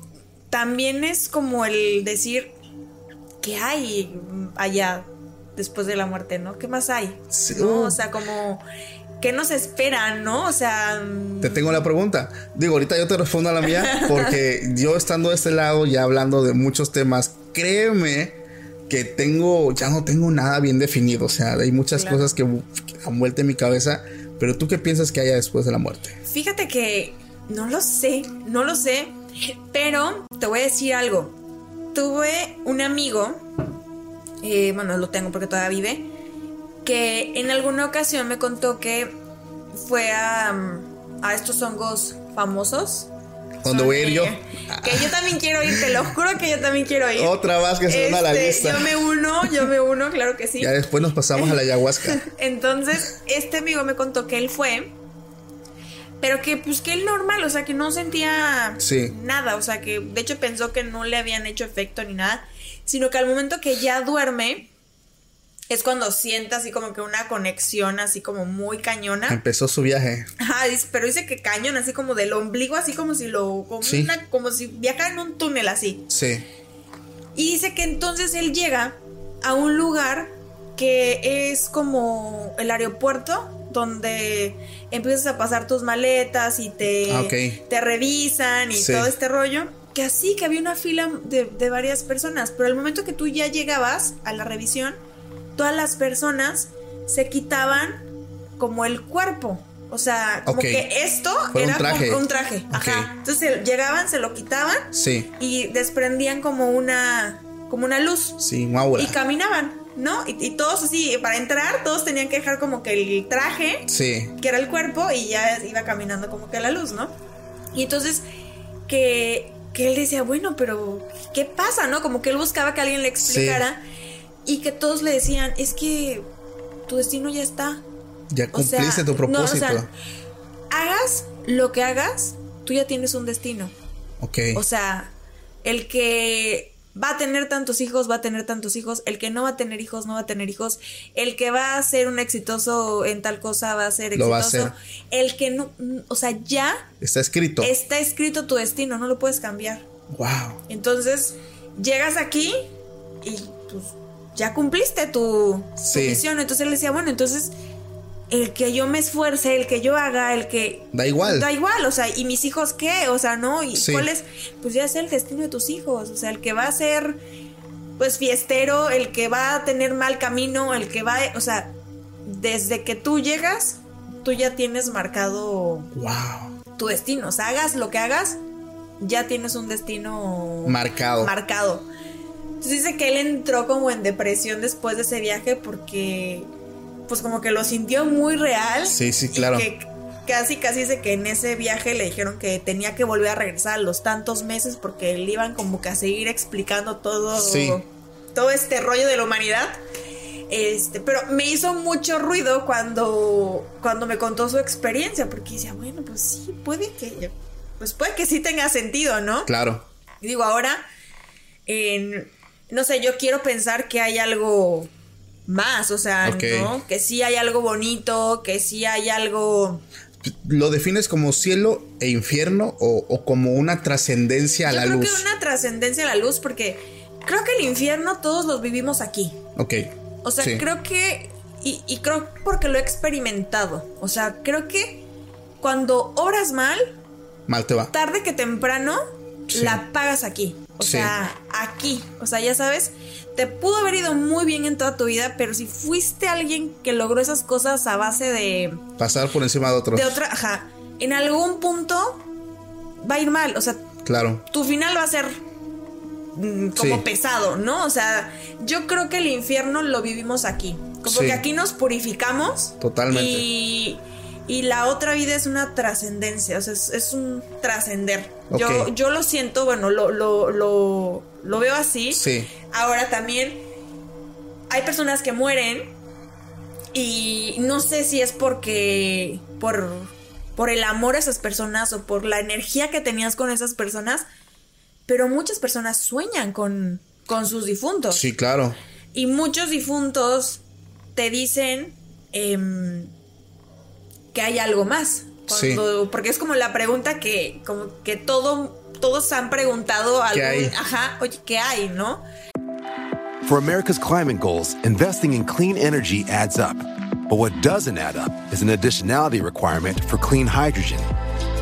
también es como el decir, ¿qué hay allá después de la muerte, no? ¿Qué más hay? Sí, ¿No? uh. O sea, como, ¿qué nos espera, no? O sea, Te tengo la pregunta. Digo, ahorita yo te respondo a la mía porque [laughs] yo estando de este lado ya hablando de muchos temas, créeme que tengo, ya no tengo nada bien definido. O sea, hay muchas Claro. cosas que, han vuelto en mi cabeza. Pero tú qué piensas que haya después de la muerte? fíjate que no lo sé, no lo sé, pero te voy a decir algo. Tuve un amigo, eh, bueno, lo tengo porque todavía vive, que en alguna ocasión me contó que fue a, a estos hongos famosos. ¿Dónde voy a ir yo? Que yo también quiero ir, te lo juro que yo también quiero ir. Otra más que se une a la Este, lista. Yo me uno, yo me uno, claro que sí. Ya después nos pasamos a la ayahuasca. [laughs] Entonces, este amigo me contó que él fue, Pero que pues que él normal, o sea, que no sentía Sí. nada, o sea, que de hecho pensó que no le habían hecho efecto ni nada, sino que al momento que ya duerme es cuando sienta así como que una conexión así como muy cañona. Empezó su viaje. Ajá, pero dice que cañón, así como del ombligo, así como si lo. Como, Sí. una- como si viajara en un túnel así. Sí. Y dice que entonces él llega a un lugar que es como el aeropuerto, donde empiezas a pasar tus maletas y te, Ah, te revisan y Sí. todo este rollo. Que así, que había una fila de, de varias personas. Pero al momento que tú ya llegabas a la revisión, todas las personas se quitaban como el cuerpo. O sea, como que esto Fue un era como traje. un traje. Ajá. Entonces llegaban, se lo quitaban Sí. y desprendían como una como una luz Sí, y caminaban, ¿no? Y, y todos así, para entrar, todos tenían que dejar como que el traje, Sí. que era el cuerpo, y ya iba caminando como que la luz, ¿no? Y entonces que, que él decía, bueno, pero ¿qué pasa, no? Como que él buscaba que alguien le explicara y que todos le decían, es que tu destino ya está. Ya O sea, cumpliste tu no, o propósito. sea, hagas lo que hagas, tú ya tienes un destino. ok. O sea, el que va a tener tantos hijos, va a tener tantos hijos. El que no va a tener hijos, no va a tener hijos. El que va a ser un exitoso en tal cosa, va a ser Lo exitoso. va a El que no, o sea, ya Está escrito. está escrito tu destino, no lo puedes cambiar. Wow. Entonces, llegas aquí y pues ya cumpliste tu, tu Sí. misión. Entonces él decía, bueno, entonces el que yo me esfuerce, el que yo haga, el que Da igual. Da igual, o sea, ¿y mis hijos qué? O sea, ¿no? ¿Y Sí. cuál es? Pues ya es el destino de tus hijos. O sea, el que va a ser, pues, fiestero, el que va a tener mal camino, el que va, o sea, desde que tú llegas, tú ya tienes marcado Wow. tu destino. O sea, hagas lo que hagas, ya tienes un destino Marcado. marcado. Entonces dice que él entró como en depresión después de ese viaje porque, pues, como que lo sintió muy real. Sí, sí, y claro. que casi, casi dice que en ese viaje le dijeron que tenía que volver a regresar a los tantos meses porque le iban como que a seguir explicando todo, Sí. todo este rollo de la humanidad. Este, pero me hizo mucho ruido cuando, cuando me contó su experiencia, porque decía, bueno, pues sí, puede que, pues puede que sí tenga sentido, ¿no? Claro. Y digo, ahora, en- no sé, yo quiero pensar que hay algo más, o sea. Que sí hay algo bonito, que sí hay algo... ¿Lo defines como cielo e infierno o, o como una trascendencia a yo la creo luz? que una trascendencia a la luz, porque creo que el infierno todos los vivimos aquí. Ok. O sea, Sí. creo que. Y, y creo porque lo he experimentado. O sea, creo que cuando obras mal, Mal te va. tarde que temprano, Sí. la pagas aquí. O Sí. sea, aquí. O sea, ya sabes, te pudo haber ido muy bien en toda tu vida, pero si fuiste alguien que logró esas cosas a base de. Pasar por encima de otros. de otra. Ajá. En algún punto va a ir mal. O sea, Claro. tu final va a ser mm, como Sí. pesado, ¿no? O sea, yo creo que el infierno lo vivimos aquí. Como Sí. que aquí nos purificamos. Totalmente. Y, y la otra vida es una trascendencia, o sea, es, es un trascender. Yo, yo lo siento, bueno, lo, lo, lo, lo veo así. Sí. Ahora también hay personas que mueren y no sé si es porque por, por el amor a esas personas o por la energía que tenías con esas personas, pero muchas personas sueñan con, con sus difuntos. Sí, claro. Y muchos difuntos te dicen em, que hay algo más. Cuando- Porque es como la pregunta que, como que todo, todos han preguntado ¿Qué algún, hay? ajá, oye, ¿qué hay, no? For America's climate goals, investing in clean energy adds up. But what doesn't add up is an additionality requirement for clean hydrogen.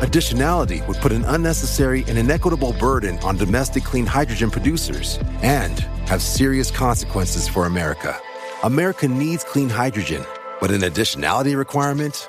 Additionality would put an unnecessary and inequitable burden on domestic clean hydrogen producers and have serious consequences for America. America needs clean hydrogen, but an additionality requirement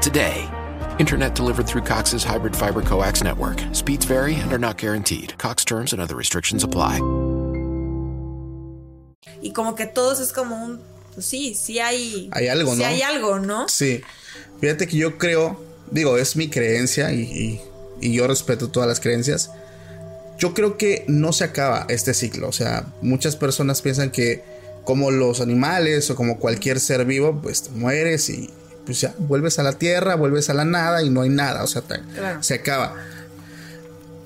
today. Internet delivered through Cox's hybrid fiber coax network. Speeds vary and are not guaranteed. Cox terms and other restrictions apply. Y como que todos es como un. Pues sí, sí hay. Hay algo, sí ¿no? hay algo, ¿no? Sí. Fíjate que yo creo, digo, es mi creencia y, y- y yo respeto todas las creencias. Yo creo que no se acaba este ciclo. O sea, muchas personas piensan que como los animales o como cualquier ser vivo, pues te mueres y pues ya vuelves a la tierra, vuelves a la nada y no hay nada. O sea, te- Claro. se acaba.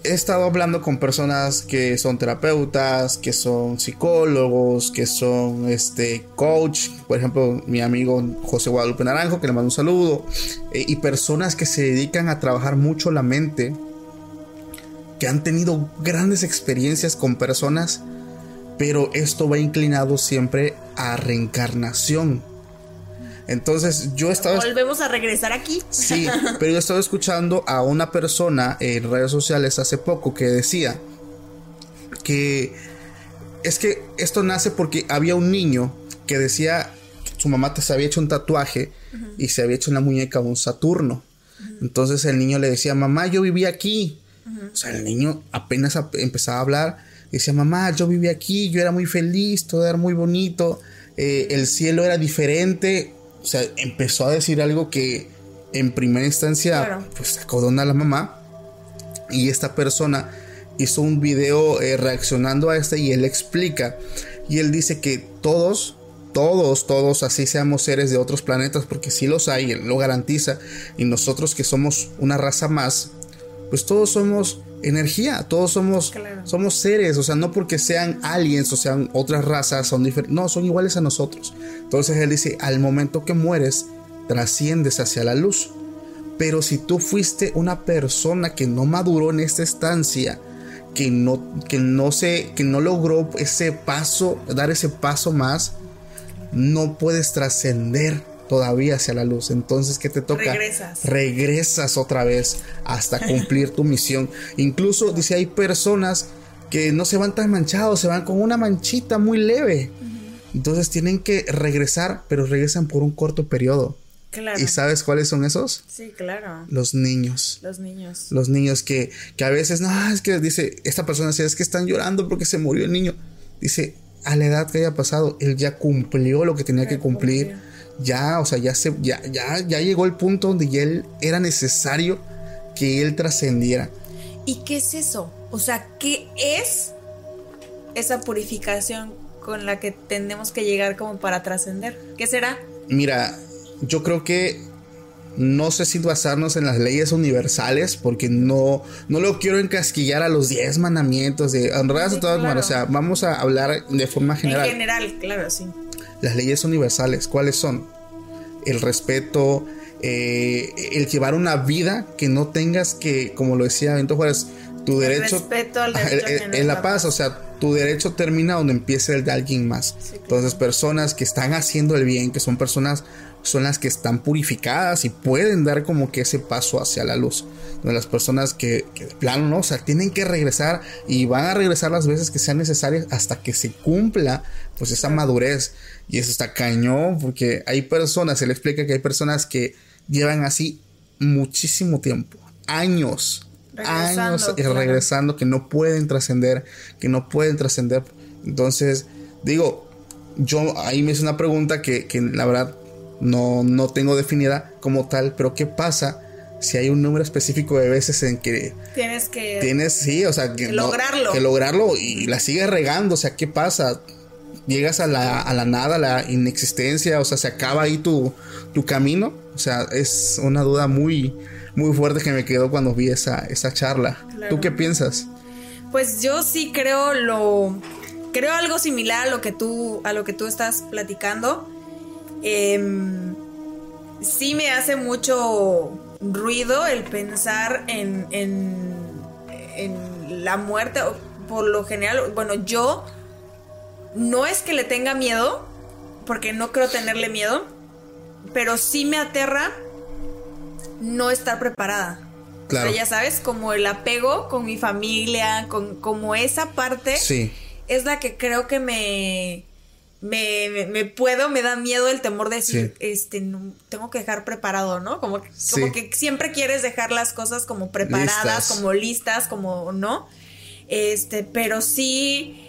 He estado hablando con personas que son terapeutas, que son psicólogos, que son este coach, por ejemplo, mi amigo José Guadalupe Naranjo, que le mando un saludo, eh, y personas que se dedican a trabajar mucho la mente, que han tenido grandes experiencias con personas, pero esto va inclinado siempre a reencarnación. Entonces, yo estaba Volvemos a regresar aquí. Sí, [laughs] pero yo estaba escuchando a una persona en redes sociales hace poco que decía que es que esto nace porque había un niño que decía su mamá se había hecho un tatuaje y se había hecho en la muñeca un Saturno. Entonces el niño le decía, mamá, yo viví aquí. O sea, el niño apenas ap- empezaba a hablar. Decía, mamá, yo viví aquí, yo era muy feliz, todo era muy bonito, eh, el cielo era diferente. O sea, empezó a decir algo que en primera instancia, Claro. pues sacó a la mamá. Y esta persona hizo un video eh, reaccionando a este y él explica. Y él dice que todos, todos, todos, así seamos seres de otros planetas, porque sí los hay, él lo garantiza. Y nosotros que somos una raza más, pues todos somos energía, todos somos, Claro. somos seres, o sea, no porque sean aliens o sean otras razas, son diferentes, no, son iguales a nosotros. Entonces él dice, al momento que mueres, trasciendes hacia la luz. Pero si tú fuiste una persona que no maduró en esta estancia, que no, que no se, que no logró ese paso, dar ese paso más, no puedes trascender todavía hacia la luz. Entonces, ¿qué te toca? Regresas. Regresas otra vez hasta cumplir tu misión. Incluso dice, hay personas que no se van tan manchados, se van con una manchita muy leve. Entonces tienen que regresar, pero regresan por un corto periodo. Claro. ¿Y sabes cuáles son esos? Sí, claro. Los niños. Los niños. Los niños que, que a veces, no, es que dice, esta persona dice, es que están llorando porque se murió el niño. Dice, a la edad que haya pasado, él ya cumplió lo que tenía que cumplir. Ya, o sea, ya se, ya, ya, ya llegó el punto donde ya él era necesario que él trascendiera. ¿Y qué es eso? O sea, ¿qué es esa purificación con la que tenemos que llegar como para trascender? ¿Qué será? Mira, yo creo que no sé si basarnos en las leyes universales, porque no, no lo quiero encasquillar a los 10 mandamientos de honrarás Sí, a todas claro. maneras. O sea, vamos a hablar de forma general. En general, claro, sí. Las leyes universales, ¿cuáles son? El respeto, eh, el llevar una vida que no tengas que, como lo decía Benito Juárez, tu derecho. respeto al derecho el- el- en la paz, o sea, tu derecho termina donde empieza el de alguien más. Entonces, personas que están haciendo el bien, que son personas, son las que están purificadas y pueden dar como que ese paso hacia la luz. Las personas que, que de plano no, o sea, tienen que regresar y van a regresar las veces que sean necesarias hasta que se cumpla pues esa madurez. Y eso está cañón, porque hay personas, él explica que hay personas que llevan así muchísimo tiempo, años, Regresando, años claro. regresando, que no pueden trascender, que no pueden trascender. Entonces, digo, yo ahí me hice una pregunta que, que la verdad no, no tengo definida como tal, pero ¿qué pasa si hay un número específico de veces en que Tienes que. tienes, sí, o sea, que, Que no- lograrlo. que lograrlo y la sigues regando, o sea, ¿qué pasa? Llegas a la, a la nada, a la inexistencia, o sea, se acaba ahí tu, tu camino. O sea, es una duda muy, muy fuerte que me quedó cuando vi esa, esa charla. Claro. ¿Tú qué piensas? Pues yo sí creo lo. Creo algo similar a lo que tú. a lo que tú estás platicando. Em, sí me hace mucho ruido el pensar en. en. en la muerte. Por lo general. Bueno, yo. No es que le tenga miedo. Porque no creo tenerle miedo. Pero sí me aterra no estar preparada. Claro. O sea, ya sabes, como el apego con mi familia, con como esa parte Sí, es la que creo que me me, me, puedo, me da miedo el temor de decir, este, no, tengo que dejar preparado, ¿no? Como, como que siempre quieres dejar las cosas como preparadas, como listas, como, ¿no? Este, pero sí,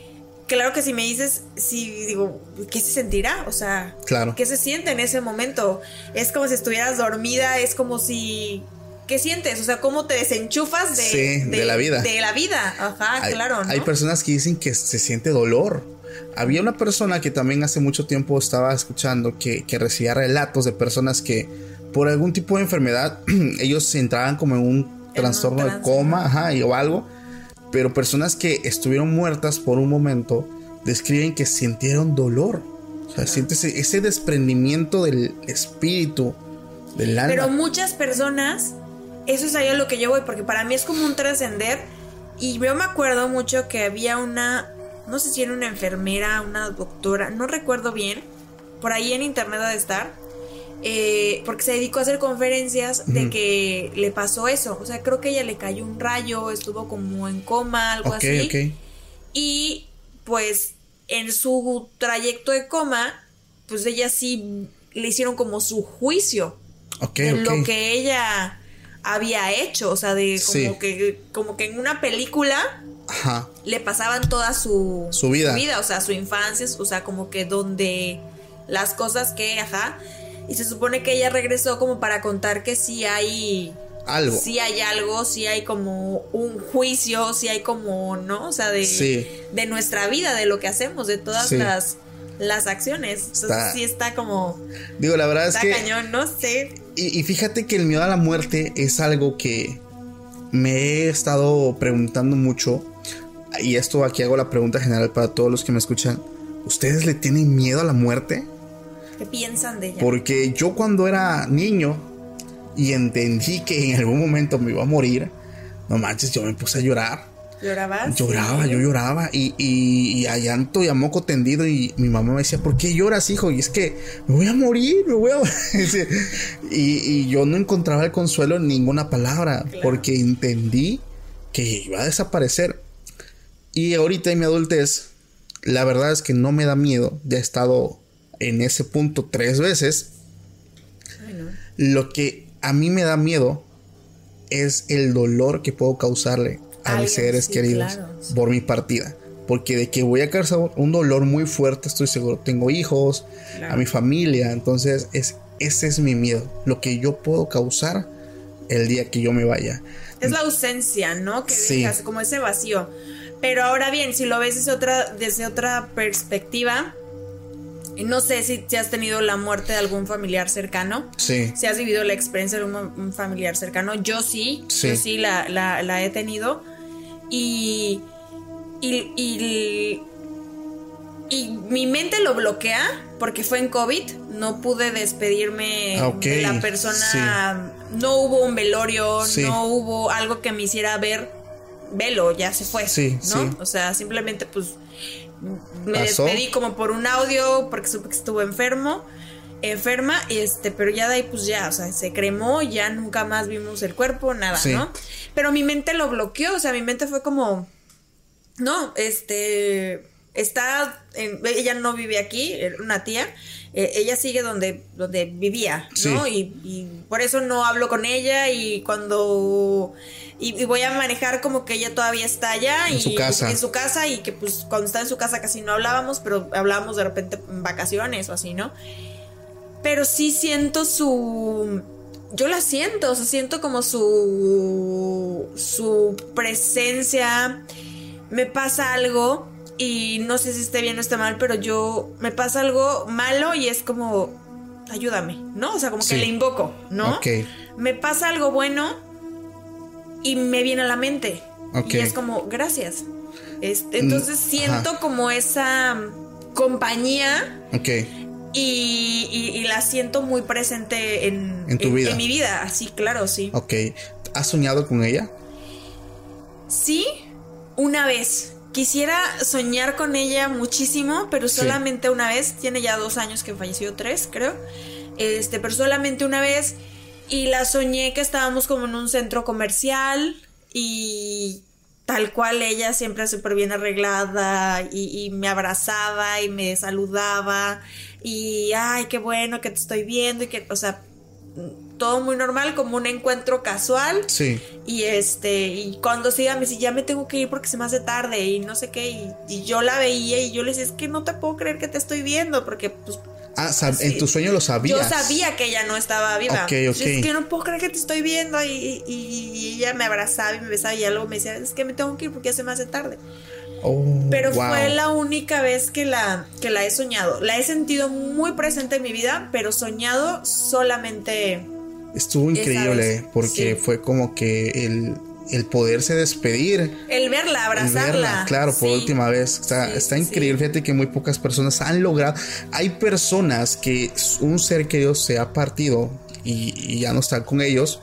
claro que si me dices, sí, digo, ¿qué se sentirá? O sea, claro. ¿qué se siente en ese momento? Es como si estuvieras dormida, es como si ¿qué sientes? O sea, ¿cómo te desenchufas de, de, la vida? De la vida, ajá, claro. Hay personas que dicen que se siente dolor. Había una persona que también hace mucho tiempo estaba escuchando que, recibía relatos de personas que por algún tipo de enfermedad [clears throat] ellos entraban como en un trastorno de coma ajá, o algo, pero personas que estuvieron muertas por un momento describen que sintieron dolor. O sea, sientes ese, desprendimiento del espíritu, del alma. Pero muchas personas, eso es ahí a lo que yo voy, porque para mí es como un trascender. Y yo me acuerdo mucho que había una no sé si era una enfermera, una doctora, no recuerdo bien, por ahí en internet ha de estar, eh, porque se dedicó a hacer conferencias de que le pasó eso, o sea, creo que ella le cayó un rayo, estuvo como en coma, algo así, y pues en su trayecto de coma, pues ella sí le hicieron como su juicio de lo que ella había hecho, o sea, de como que como que en una película le pasaban toda su, su vida. vida, o sea, su infancia, o sea, como que donde las cosas que, ajá, y se supone que ella regresó como para contar que sí hay algo. Sí hay algo, sí hay como un juicio, sí hay como, ¿no? O sea, de, de nuestra vida, de lo que hacemos, de todas las, las acciones. Entonces sí está como... Digo, la verdad es que... cañón, no sé. Y, y, fíjate que el miedo a la muerte es algo que me he estado preguntando mucho y esto aquí hago la pregunta general para todos los que me escuchan. ¿Ustedes le tienen miedo a la muerte? ¿Qué piensan de ella? Porque yo cuando era niño y entendí que en algún momento me iba a morir, no manches, yo me puse a llorar. ¿Llorabas? Lloraba, yo lloraba y, y, a llanto y a moco tendido y mi mamá me decía, ¿por qué lloras, hijo? Y es que me voy a morir, me voy a [laughs] y, y, yo no encontraba el consuelo en ninguna palabra porque entendí que iba a desaparecer. Y ahorita en mi adultez, la verdad es que no me da miedo. Ya he estado en ese punto tres veces. Lo que a mí me da miedo es el dolor que puedo causarle a mis seres queridos por mi partida. Porque de que voy a causar un dolor muy fuerte, estoy seguro. Tengo hijos, a mi familia. Entonces, es, ese es mi miedo. Lo que yo puedo causar el día que yo me vaya. Es la ausencia, ¿no? Que dejas, como ese vacío. Pero ahora bien, si lo ves desde otra, desde otra perspectiva, no sé si, has tenido la muerte de algún familiar cercano. Sí. Si has vivido la experiencia de un, familiar cercano. Yo sí, sí. yo sí la, he tenido. Y, y, y, mi mente lo bloquea porque fue en COVID. No pude despedirme ah, de la persona. No hubo un velorio, no hubo algo que me hiciera ver velo, ya se fue, sí, ¿no? O sea, simplemente pues me despedí como por un audio porque supe que estuvo enfermo, enferma, este, pero ya de ahí pues ya, o sea, se cremó, ya nunca más vimos el cuerpo, nada, ¿no? Pero mi mente lo bloqueó, o sea, mi mente fue como, no, este, está, ella no vive aquí, una tía, eh, ella sigue donde, donde vivía, ¿no? Y, y, por eso no hablo con ella y cuando y, voy a manejar como que ella todavía está allá en su casa. En su casa y que pues cuando está en su casa casi no hablábamos, pero hablábamos de repente en vacaciones o así, ¿no? Pero sí siento su yo la siento, o sea, siento como su su presencia. Me pasa algo y no sé si esté bien o esté mal, pero yo me pasa algo malo y es como ayúdame, ¿no? O sea, como que le invoco, ¿no? Me pasa algo bueno y me viene a la mente. Y es como, gracias. Este, entonces siento como esa compañía. Ok. Y, la siento muy presente en, ¿En tu vida. En mi vida, así, claro, sí. Ok. ¿Has soñado con ella? Sí, una vez. Quisiera soñar con ella muchísimo, pero solamente una vez. Tiene ya dos años que falleció, tres, creo. Este, pero solamente una vez. Y la soñé que estábamos como en un centro comercial y, tal cual ella siempre súper bien arreglada y, y, me abrazaba y me saludaba y ay, qué bueno que te estoy viendo y que, o sea, todo muy normal, como un encuentro casual. Sí. Y este, y cuando se iba me decía, ya me tengo que ir porque se me hace tarde y no sé qué, y, yo la veía y yo le decía, es que no te puedo creer que te estoy viendo porque pues... Ah, en tu sueño lo sabías. Yo sabía que ella no estaba viva. Ok, ok. Es que no puedo creer que te estoy viendo y, y, ella me abrazaba y me besaba y algo me decía, es que me tengo que ir porque ya se me hace tarde. Oh, Pero fue la única vez que la, que la he soñado. La he sentido muy presente en mi vida, pero soñado solamente Estuvo increíble porque fue como que el, el poderse despedir. El verla, abrazarla. claro, por última vez. Está, está increíble. Fíjate que muy pocas personas han logrado. Hay personas que un ser querido se ha partido y, y ya no está con ellos.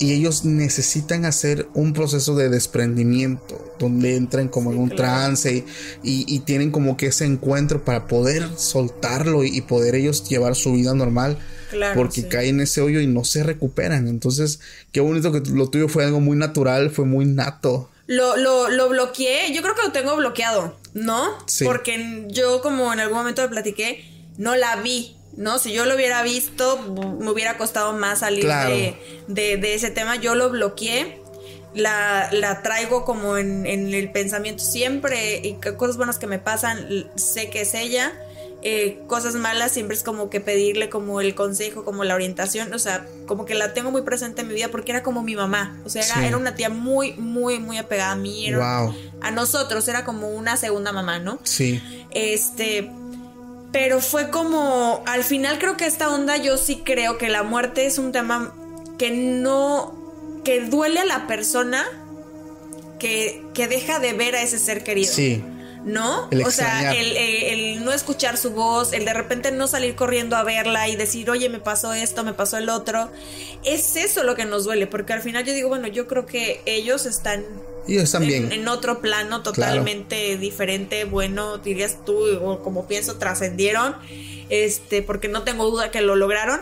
Y ellos necesitan hacer un proceso de desprendimiento, donde entran como en un trance y, y, tienen como que ese encuentro para poder soltarlo y, y poder ellos llevar su vida normal porque caen en ese hoyo y no se recuperan. Entonces, qué bonito que lo tuyo fue algo muy natural, fue muy nato. Lo, lo, lo bloqueé, yo creo que lo tengo bloqueado, ¿no? Porque yo como en algún momento le platiqué, no la vi, ¿no? Si yo lo hubiera visto, me hubiera costado más salir de, ese tema. Yo lo bloqueé, la, la traigo como en, en, el pensamiento siempre y cosas buenas que me pasan, sé que es ella. Eh, cosas malas siempre es como que pedirle como el consejo, como la orientación, o sea, como que la tengo muy presente en mi vida porque era como mi mamá, o sea, era, una tía muy, muy, muy apegada a mí, era, a nosotros, era como una segunda mamá, ¿no? Sí. Este, pero fue como, al final creo que esta onda yo sí creo que la muerte es un tema que no, que duele a la persona que, que deja de ver a ese ser querido. Sí. ¿No? o sea, el, no escuchar su voz, el de repente no salir corriendo a verla y decir, oye, me pasó esto, me pasó el otro. Es eso lo que nos duele, porque al final yo digo, bueno, yo creo que ellos están... Ellos en, en otro plano totalmente diferente, bueno, dirías tú, o como pienso, trascendieron, este, porque no tengo duda que lo lograron.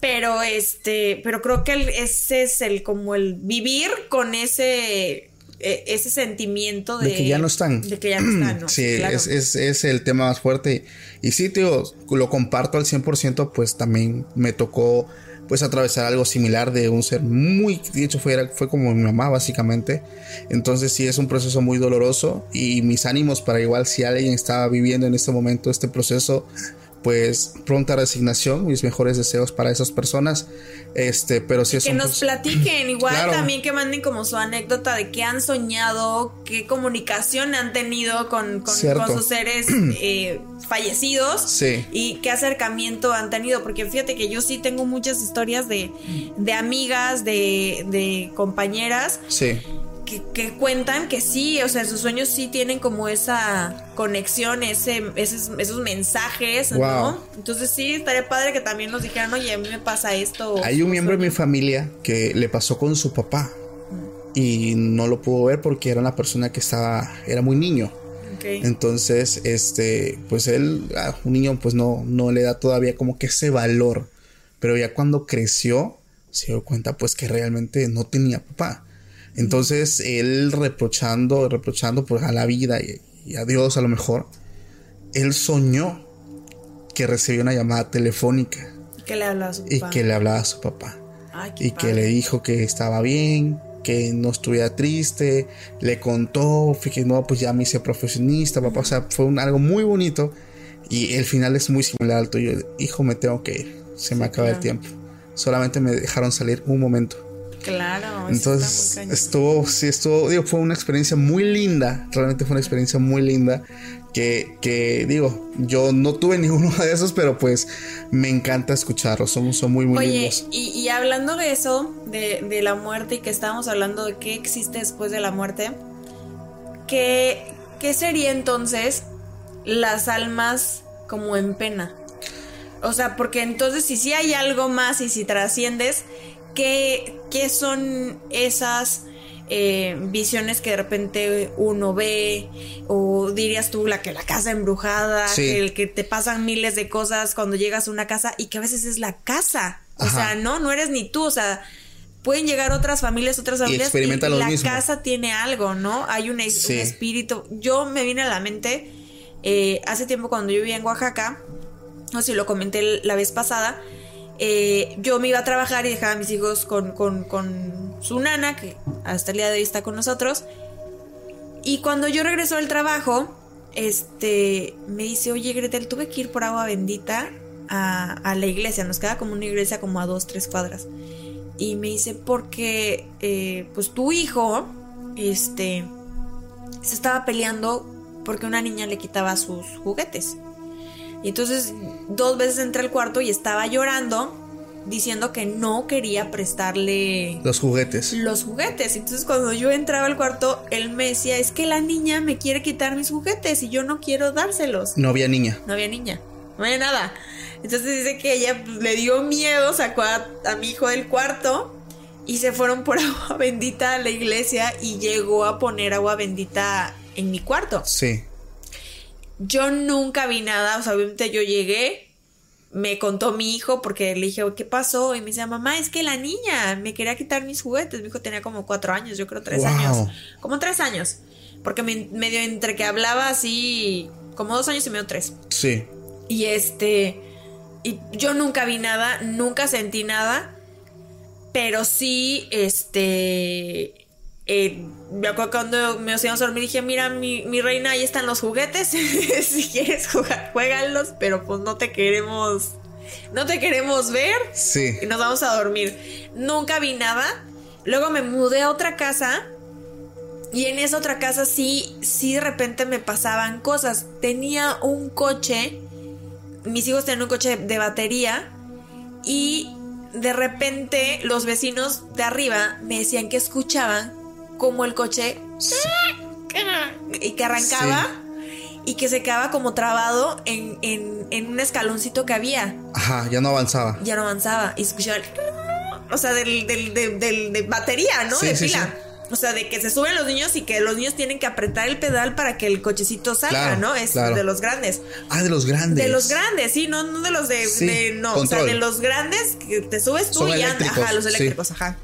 Pero este, pero creo que ese es el como el vivir con ese ese sentimiento de, que ya no están. De que ya no están, ¿no? [clears throat] Sí, es, es, es, el tema más fuerte. Y sí, tío, lo comparto al 100%, pues también me tocó pues atravesar algo similar de un ser muy, de hecho fue, fue como mi mamá básicamente. Entonces sí es un proceso muy doloroso y mis ánimos para igual si alguien estaba viviendo en este momento este proceso, pues pronta resignación, mis mejores deseos para esas personas. Este, pero si es que nos platiquen, [laughs] igual también que manden como su anécdota de qué han soñado, qué comunicación han tenido con, con, sus seres [clears throat] eh, fallecidos sí. y qué acercamiento han tenido, porque fíjate que yo sí tengo muchas historias de, de amigas, de, de compañeras. Sí que, cuentan que sí, o sea, sus sueños sí tienen como esa conexión, ese, esos, esos mensajes, ¿no? Entonces sí, estaría padre que también nos dijeran, oye, a mí me pasa esto. Hay un miembro de mi familia que le pasó con su papá y no lo pudo ver porque era una persona que estaba, era muy niño. Entonces, este, pues él, un niño, pues no, no le da todavía como que ese valor. Pero ya cuando creció, se dio cuenta pues que realmente no tenía papá. Entonces él reprochando, reprochando pues, a la vida y, a Dios a lo mejor, él soñó que recibió una llamada telefónica. Que le hablaba a su papá. Y que le hablaba a su papá. y que le dijo que estaba bien, que no estuviera triste, le contó, que no, pues ya me hice profesionista, papá, o sea, fue un, algo muy bonito. Y el final es muy similar al tuyo, hijo, me tengo que ir, se me acaba el tiempo, solamente me dejaron salir un momento. Claro. Entonces estuvo, sí, estuvo, digo, fue una experiencia muy linda, realmente fue una experiencia muy linda. Que, que digo, yo no tuve [laughs] ninguno de esos, pero pues me encanta escucharlos, son, son muy, muy Oye, lindos. Y, y hablando de eso, de, de, la muerte y que estábamos hablando de qué existe después de la muerte, ¿qué, qué sería entonces las almas como en pena? O sea, porque entonces si sí hay algo más y si trasciendes, ¿qué, qué son esas eh, visiones que de repente uno ve? O dirías tú la que la casa embrujada, que, el que te pasan miles de cosas cuando llegas a una casa y que a veces es la casa. O sea, no, no eres ni tú, o sea, pueden llegar otras familias, otras familias. lo la mismo. casa tiene algo, ¿no? Hay un, es- Sí. un espíritu. Yo me vine a la mente eh, hace tiempo cuando yo vivía en Oaxaca, no sé si lo comenté la vez pasada. Eh, yo me iba a trabajar y dejaba a mis hijos con, con, su nana, que hasta el día de hoy está con nosotros. Y cuando yo regreso del trabajo, este, me dice, oye Gretel, tuve que ir por agua bendita a, a la iglesia. Nos queda como una iglesia como a dos, tres cuadras. Y me dice, porque, eh, pues tu hijo, este, se estaba peleando porque una niña le quitaba sus juguetes. Y entonces dos veces entré al cuarto y estaba llorando, diciendo que no quería prestarle Los juguetes. los juguetes. Entonces cuando yo entraba al cuarto, él me decía, es que la niña me quiere quitar mis juguetes y yo no quiero dárselos. No había niña. No había niña, no había nada. Entonces dice que ella le dio miedo, sacó a, a mi hijo del cuarto y se fueron por [laughs] agua bendita a la iglesia y llegó a poner agua bendita en mi cuarto. Sí. Yo nunca vi nada, o sea, obviamente yo llegué, me contó mi hijo porque le dije, ¿qué pasó? Y me decía, mamá, es que la niña me quería quitar mis juguetes. Mi hijo tenía como cuatro años, yo creo tres Wow. años. Como tres años. Porque me- medio entre que hablaba así, como dos años y medio tres. Sí. Y este, y yo nunca vi nada, nunca sentí nada, pero sí, este, eh, me acuerdo cuando me a dormir dije, mira, mi, mi reina, ahí están los juguetes, [laughs] si quieres jugar, juégalos, pero pues no te queremos, no te queremos ver Sí. y nos vamos a dormir. Nunca vi nada. Luego me mudé a otra casa. Y en esa otra casa sí, sí de repente me pasaban cosas. Tenía un coche. Mis hijos tenían un coche de batería. Y de repente los vecinos de arriba me decían que escuchaban como el coche y que arrancaba y que se quedaba como trabado en, en- en un escaloncito que había Ajá, ya no avanzaba. ya no avanzaba y escuchaba el... O sea, del, del- de, del- de batería, ¿no? Sí, de sí, pila. O sea, de que se suben los niños y que los niños tienen que apretar el pedal para que el cochecito salga, Claro, ¿no? Es claro. de los grandes. Ah, de los grandes. De los grandes, sí, no, no de los de, Sí, de- no, o sea, de los grandes que te subes tú Son y eléctricos, ajá, los sí. eléctricos, ajá.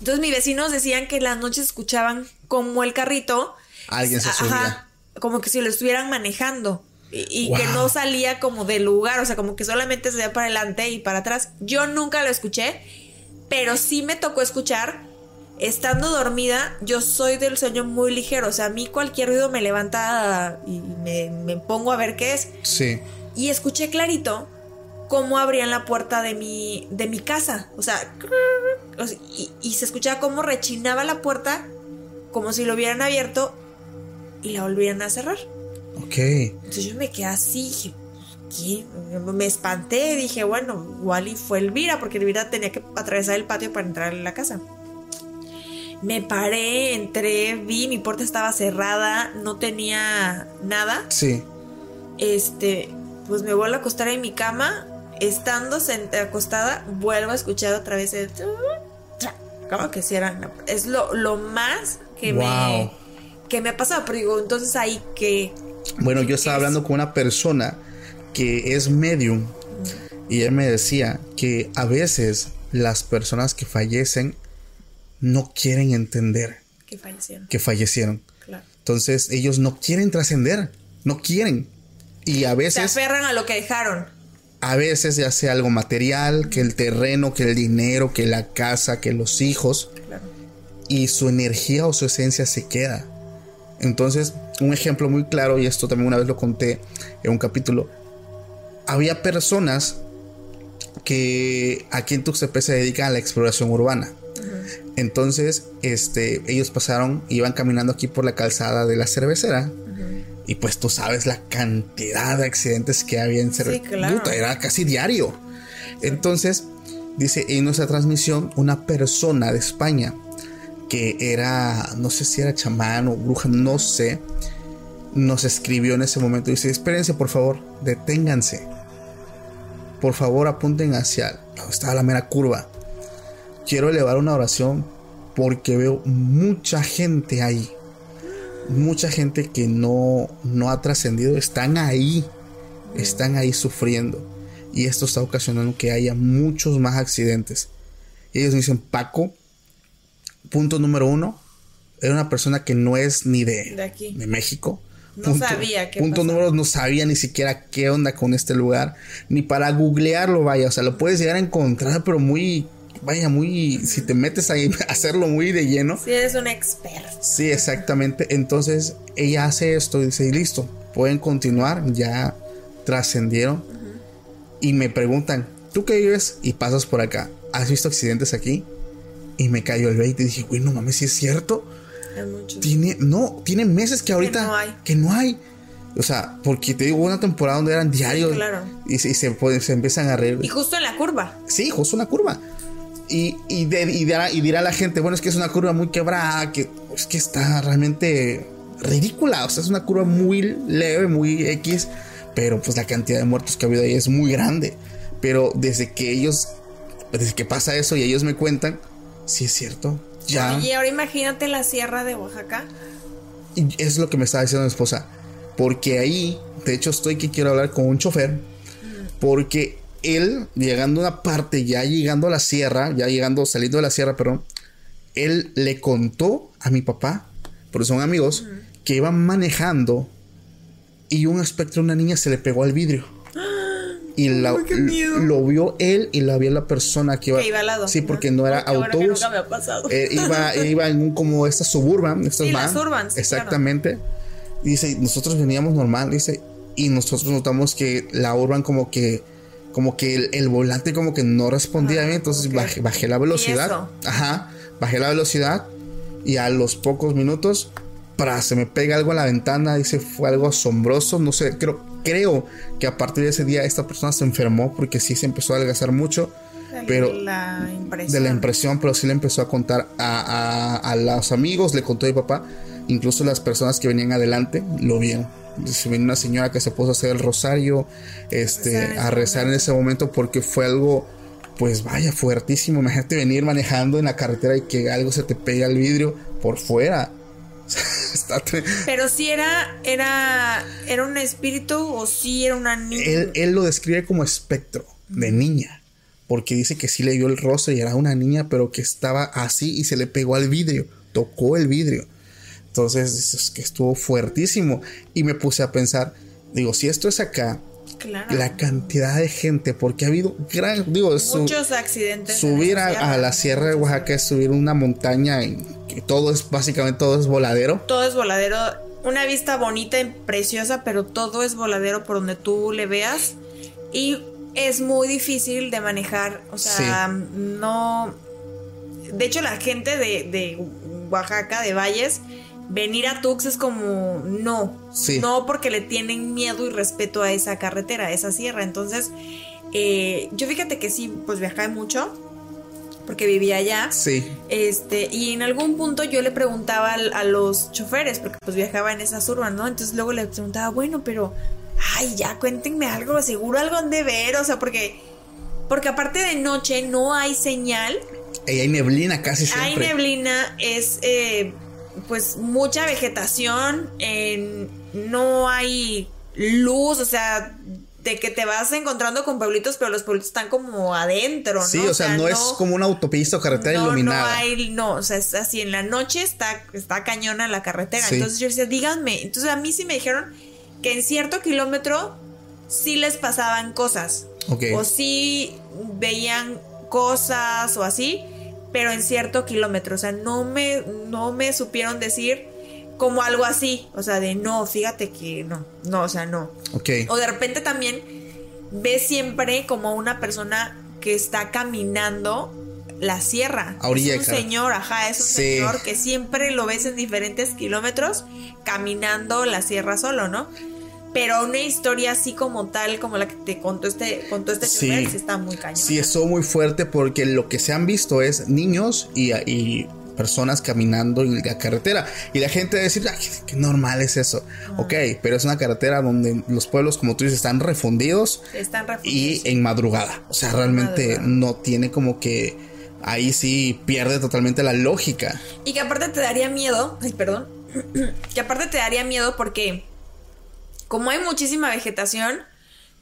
Entonces mis vecinos decían que las noches escuchaban como el carrito Alguien se ajá, subía. como que si lo estuvieran manejando y, y que no salía como del lugar, o sea, como que solamente se veía para adelante y para atrás. Yo nunca lo escuché, pero sí me tocó escuchar. Estando dormida, yo soy del sueño muy ligero, o sea, a mí cualquier ruido me levanta y me, me pongo a ver qué es. Sí. Y escuché clarito cómo abrían la puerta de mi, de mi casa. O sea, y, y se escuchaba cómo rechinaba la puerta, como si lo hubieran abierto y la volvieran a cerrar. Ok. Entonces yo me quedé así, dije, ¿qué? Me espanté, dije, bueno, igual y fue Elvira, porque Elvira tenía que atravesar el patio para entrar en la casa. Me paré, entré, vi, mi puerta estaba cerrada, no tenía nada Sí. este, pues me vuelvo a acostar en mi cama, estando acostada, vuelvo a escuchar otra vez el... Como que cierran. Es lo, lo más que Wow. me que me ha pasado, pero digo, entonces ahí que Bueno, yo estaba Es- hablando con una persona que es medium y él me decía que a veces las personas que fallecen no quieren entender que fallecieron. que fallecieron. Claro. Entonces ellos no quieren trascender, no quieren. Y a Se veces, aferran a lo que dejaron. A veces ya sea algo material, que el terreno, que el dinero, que la casa, que los hijos, Claro. y su energía o su esencia se queda. Entonces, un ejemplo muy claro, y esto también una vez lo conté en un capítulo, había personas que aquí en Tuxtepec se dedican a la exploración urbana. Entonces, este, ellos pasaron, iban caminando aquí por la calzada de la cervecera. Y pues tú sabes la cantidad de accidentes que había en cervecera. claro. Era casi diario. Entonces, dice en nuestra transmisión, una persona de España que era, no sé si era chamán o bruja, no sé, nos escribió en ese momento. Dice, espérense por favor, deténganse. Por favor, apunten hacia donde estaba la mera curva. Quiero elevar una oración porque veo mucha gente ahí. Mucha gente que no, no ha trascendido. Están ahí. Están ahí sufriendo. Y esto está ocasionando que haya muchos más accidentes. Y ellos dicen, Paco, punto número uno, era una persona que no es ni de, De aquí. de México. No sabía qué Punto pasaba. número dos, no sabía ni siquiera qué onda con este lugar, ni para googlearlo, vaya, o sea, lo puedes llegar a encontrar, pero muy, vaya, muy, si te metes ahí [laughs] a hacerlo muy de lleno. Si eres un experto. Sí, exactamente. Entonces ella hace esto y dice, "Y listo, pueden continuar, ya trascendieron. Y me preguntan, ¿tú qué vives? Y pasas por acá. ¿Has visto accidentes aquí? Y me cayó el 20 y dije, güey, no mames, si es cierto. Hay muchos. Tiene, no, tiene meses que ahorita no hay. que no hay. O sea, porque te digo, hubo una temporada donde eran diarios. claro. Y, y se, pueden- se empiezan a reír. Y justo en la curva. Sí, justo una curva. Y, y, de- y dirá, y dirá la gente, bueno, es que es una curva muy quebrada, que es que está realmente ridícula. O sea, es una curva muy leve, muy X, pero pues la cantidad de muertos que ha habido ahí es muy grande. Pero desde que ellos, desde que pasa eso y ellos me cuentan, sí es cierto. Ya. Y ahora imagínate la sierra de Oaxaca. Y es lo que me estaba diciendo mi esposa. Porque ahí, de hecho, estoy que quiero hablar con un chofer. Porque él, llegando a una parte, ya llegando a la sierra, ya llegando, saliendo de la sierra, perdón, él le contó a mi papá, porque son amigos, que iban manejando y un espectro de una niña se le pegó al vidrio. Y [gasps] la- qué miedo. lo vio él y la vio la persona que iba, Que iba al lado. Sí, porque no era Qué bueno que autobús. nunca me ha pasado. Eh, iba, [laughs] iba en un como esta suburban, estas Sí, las van. Surbans, sí, Exactamente. Dice, nosotros veníamos normal, dice, y nosotros notamos que la urban como que como que el, el volante como que no respondía Ah, bien, entonces bajé, bajé la velocidad. Ajá, bajé la velocidad y a los pocos minutos se me pega algo a la ventana, dice, fue algo asombroso, no sé, creo creo que a partir de ese día esta persona se enfermó porque sí se empezó a adelgazar mucho, De pero la impresión. de la impresión, pero sí le empezó a contar a, a- a los amigos, le contó a mi papá, incluso las personas que venían adelante lo vieron. Se vino una señora que se puso a hacer el rosario, este, a rezar en ese momento porque fue algo, pues vaya, fuertísimo. Imagínate venir manejando en la carretera y que algo se te pegue al vidrio por fuera. [laughs] Pero si era, era, era un espíritu o si era una niña. él, él lo describe como espectro de niña. Porque dice que sí le vio el rostro y era una niña, pero que estaba así y se le pegó al vidrio. Tocó el vidrio. Entonces es que estuvo fuertísimo. Y me puse a pensar, digo, si esto es acá, Claro. la cantidad de gente, porque ha habido gran, digo, su- Muchos accidentes. en subir a, la sierra de Oaxaca es subir una montaña en que todo es, básicamente todo es voladero. Todo es voladero. Una vista bonita y preciosa, pero todo es voladero por donde tú le veas. Y es muy difícil de manejar. O sea, no. De hecho, la gente de, de Oaxaca, de Valles, venir a Tux es como no. Sí. No porque le tienen miedo y respeto a esa carretera, a esa sierra. Entonces, eh, yo fíjate que sí, pues viajé mucho. Porque vivía allá. Sí, Este, y en algún punto yo le preguntaba a, los choferes, porque pues viajaba en esa urban, ¿no? Entonces luego le preguntaba, bueno, pero, ay, ya cuéntenme algo, seguro algo han de ver, o sea, porque, porque aparte de noche no hay señal, y hay neblina casi hay siempre. neblina, es, eh, pues, mucha vegetación, no hay luz, o sea, de que te vas encontrando con pueblitos, pero los pueblitos están como adentro, ¿no? Sí, o sea, no, es como una autopista o carretera no, iluminada. No hay, no, o sea, es así, en la noche está, está cañona la carretera. Sí. Entonces yo decía, díganme. Entonces a mí sí me dijeron que en cierto kilómetro sí les pasaban cosas. O sí veían cosas o así, pero en cierto kilómetro. O sea, no me, no me supieron decir como algo así. O sea, de no, fíjate que no, no, o sea, no. Ok. O de repente también ves siempre como una persona que está caminando la sierra. A orilla es un señor, ajá, es un Sí. señor que siempre lo ves en diferentes kilómetros caminando la sierra solo, ¿no? Pero una historia así como tal, como la que te contó este, contó este Sí. chofer, sí está muy cañón. Sí, eso muy fuerte porque lo que se han visto es niños y, y personas caminando en la carretera. Y la gente va a decir, "Ay, qué normal es eso. Ok, pero es una carretera donde los pueblos, como tú dices, están refundidos Están y refugiados. en madrugada. O sea, realmente Madrugada. no tiene como que ahí sí pierde totalmente la lógica. Y que aparte te daría miedo, ay, perdón, [clears throat] que aparte te daría miedo porque como hay muchísima vegetación,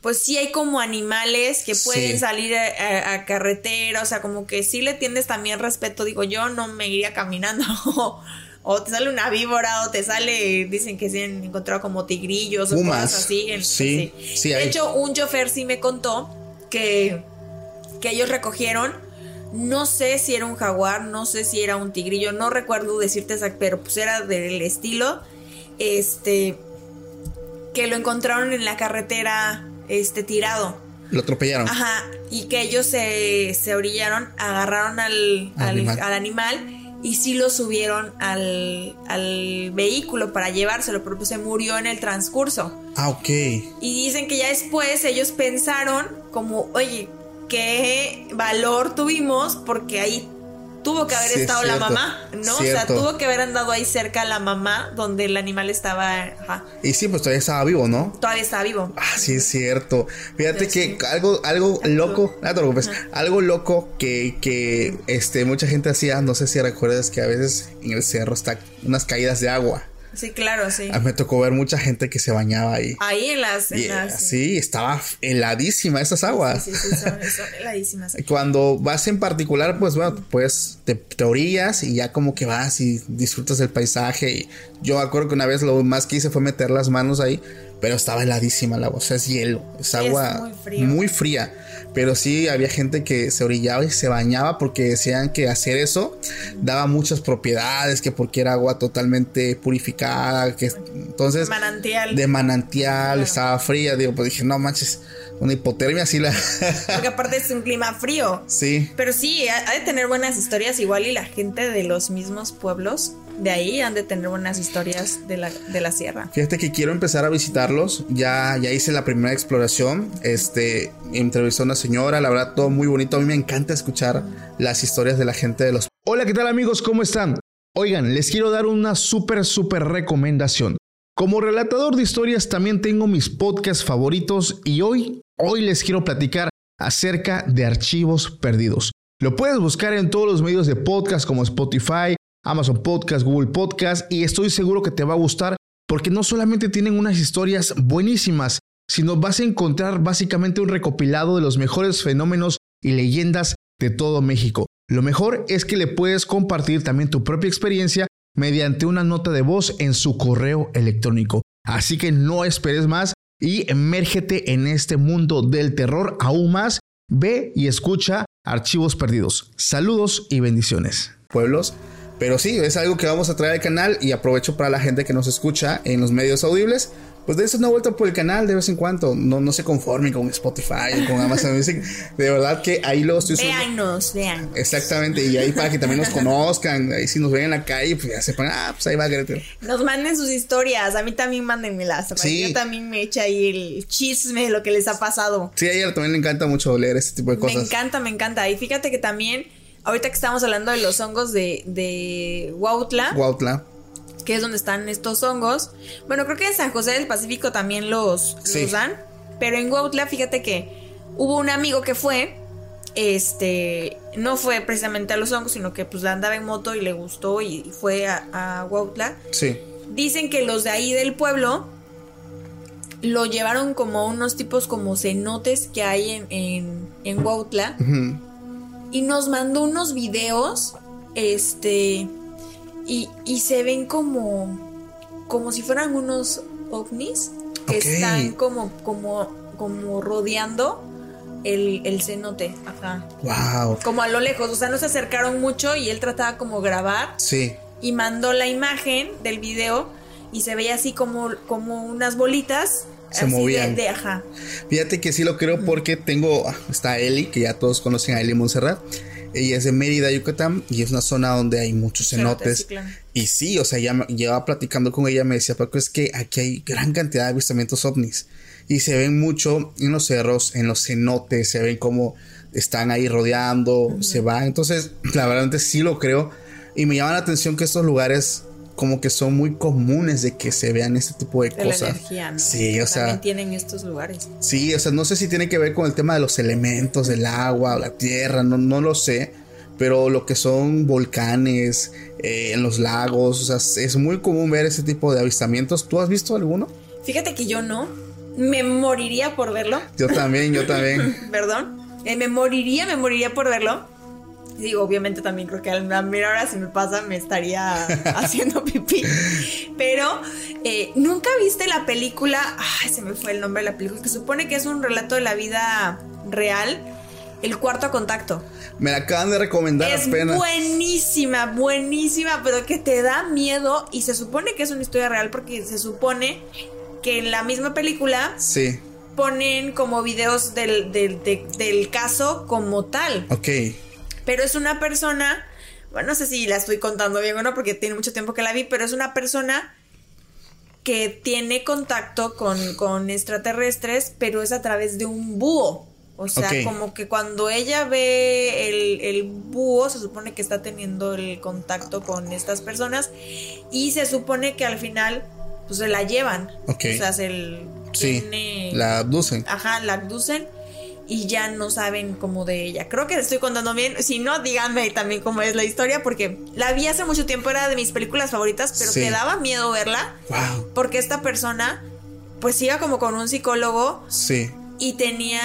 pues sí hay como animales que pueden Sí. salir a, a- a carretera, o sea, como que sí le tienes también respeto, digo, yo no me iría caminando. [laughs] O te sale una víbora, o te sale, dicen que se han encontrado como tigrillos o cosas así. en- Sí, sí De hay. hecho, un chofer sí me contó que, que ellos recogieron. No sé si era un jaguar, no sé si era un tigrillo, no recuerdo decirte exacto, pero pues era del estilo. Este. Que lo encontraron en la carretera. Este tirado. Lo atropellaron. Ajá. Y que ellos se, se orillaron, agarraron al, al, Animal. al animal y sí lo subieron al, al vehículo para llevárselo, pero pues se murió en el transcurso. Ah, ok. Y dicen que ya después ellos pensaron como, oye, qué valor tuvimos porque ahí tuvo que haber Sí, es estado la mamá, ¿no? O sea, tuvo que haber andado ahí cerca la mamá donde el animal estaba, ajá, Y sí, pues todavía estaba vivo, ¿no? todavía está vivo. Ah, sí, es cierto. Fíjate que algo, algo loco, no te preocupes, algo loco que, que este, mucha gente hacía, no sé si recuerdas que a veces en el cerro está unas caídas de agua. Sí, claro, sí. A mí me tocó ver mucha gente que se bañaba ahí. Ahí en las... en las- sí, estaba heladísima esas aguas. Sí, sí, sí, son, son [laughs] heladísimas. Cuando vas en particular, pues bueno, pues te, te orillas y ya como que vas y disfrutas del paisaje. Y yo me acuerdo que una vez lo más que hice fue meter las manos ahí, pero estaba heladísima el agua, o sea, es hielo, es agua muy frío. muy fría. Pero sí había gente que se orillaba y se bañaba porque decían que hacer eso daba muchas propiedades, que porque era agua totalmente purificada, que entonces Manantial. de manantial, estaba fría, digo, pues dije, no manches, una hipotermia así la... [laughs] Porque aparte es un clima frío. sí. Pero sí, ha ha de tener buenas historias igual y la gente de los mismos pueblos de ahí han de tener buenas historias de la, de la sierra. Fíjate que quiero empezar a visitarlos. Ya, ya hice la primera exploración. Este, entrevisté a una señora, la verdad, todo muy bonito. A mí me encanta escuchar las historias de la gente de los. Hola, ¿qué tal amigos? ¿Cómo están? Oigan, les quiero dar una súper, súper recomendación. Como relatador de historias también tengo mis podcasts favoritos y hoy, hoy les quiero platicar acerca de archivos perdidos. Lo puedes buscar en todos los medios de podcast como Spotify, Amazon Podcast, Google Podcast y estoy seguro que te va a gustar porque no solamente tienen unas historias buenísimas, sino vas a encontrar básicamente un recopilado de los mejores fenómenos y leyendas de todo México. Lo mejor es que le puedes compartir también tu propia experiencia mediante una nota de voz en su correo electrónico. Así que no esperes más y emérgete en este mundo del terror aún más. Ve y escucha Archivos Perdidos. Saludos y bendiciones. pueblos. Pero sí, es algo que vamos a traer al canal y aprovecho para la gente que nos escucha en los medios audibles. Pues dense una vuelta por el canal de vez en cuando. No, no se conformen con Spotify, con Amazon Music. De verdad que ahí lo estoy subiendo. Véannos, vean. Exactamente, y ahí para que también nos conozcan. Ahí si nos ven en la calle, pues ya sepan, ah, pues ahí va Gretel. Nos manden sus historias. A mí también mándenmelas. Sí. Yo también me echa ahí el chisme de lo que les ha pasado. Sí, a ella también le encanta mucho leer este tipo de Me cosas. encanta, me encanta. Y fíjate que también, ahorita que estamos hablando de los hongos de, de Huautla, que es donde están estos hongos. Bueno, creo que en San José del Pacífico también los, Sí. los dan. Pero en Huautla, fíjate que hubo un amigo que fue. Este no fue precisamente a los hongos, sino que pues andaba en moto y le gustó y fue a, a Huautla. Sí. Dicen que los de ahí del pueblo lo llevaron como a unos tipos como cenotes que hay en, en, en Huautla Ujú. Y nos mandó unos videos, este, y, y se ven como, como si fueran unos ovnis que están como, como, como rodeando el, el cenote, ajá. Wow. Como a lo lejos, o sea, no se acercaron mucho y él trataba como grabar Sí. y mandó la imagen del video y se veía así como, como unas bolitas. Se así movían. De, ajá. Fíjate que sí lo creo porque tengo. Está Eli, que ya todos conocen a Eli Montserrat. Ella es de Mérida, Yucatán, y es una zona donde hay muchos Cenotes. Y sí, o sea, ya llevaba platicando con ella, me decía, Paco, es que aquí hay gran cantidad de avistamientos ovnis. Y se ven mucho en los cerros, en los cenotes, se ven como están ahí rodeando, se van. Entonces, la verdad sí lo creo. Y me llama la atención que estos lugares como que son muy comunes de que se vean este tipo de, De la cosas. energía, ¿no? Sí, Que o sea, También tienen estos lugares. Sí, o sea, no sé si tiene que ver con el tema de los elementos del agua o la tierra, no, no lo sé. Pero lo que son volcanes, eh, en los lagos, o sea, es muy común ver ese tipo de avistamientos. ¿Tú has visto alguno? Fíjate que yo no. me moriría por verlo. Yo también, yo también. [laughs] Perdón. Eh, me moriría, me moriría por verlo. Digo, obviamente también creo que a la mera hora si me pasa me estaría [laughs] haciendo pipí. Pero eh, nunca viste la película. Ay, se me fue el nombre de la película. Que supone que es un relato de la vida real. El cuarto contacto. Me la acaban de recomendar Es apenas. buenísima, buenísima, pero que te da miedo. Y se supone que es una historia real porque se supone que en la misma película Sí, ponen como videos del, del, de- del caso como tal. ok. Pero es una persona, bueno, no sé si la estoy contando bien o no, porque tiene mucho tiempo que la vi, pero es una persona que tiene contacto con, con extraterrestres, pero es a través de un búho. O sea, como que cuando ella ve el, el búho, se supone que está teniendo el contacto con estas personas y se supone que al final, pues se la llevan. O sea, se el- Sí, tiene- la abducen. Ajá, la abducen y ya no saben cómo de ella. Creo que le estoy contando bien. Si no, díganme también cómo es la historia, porque la vi hace mucho tiempo, era de mis películas favoritas, pero Sí. te daba miedo verla, Wow. porque esta persona, pues iba como con un psicólogo Sí. y tenía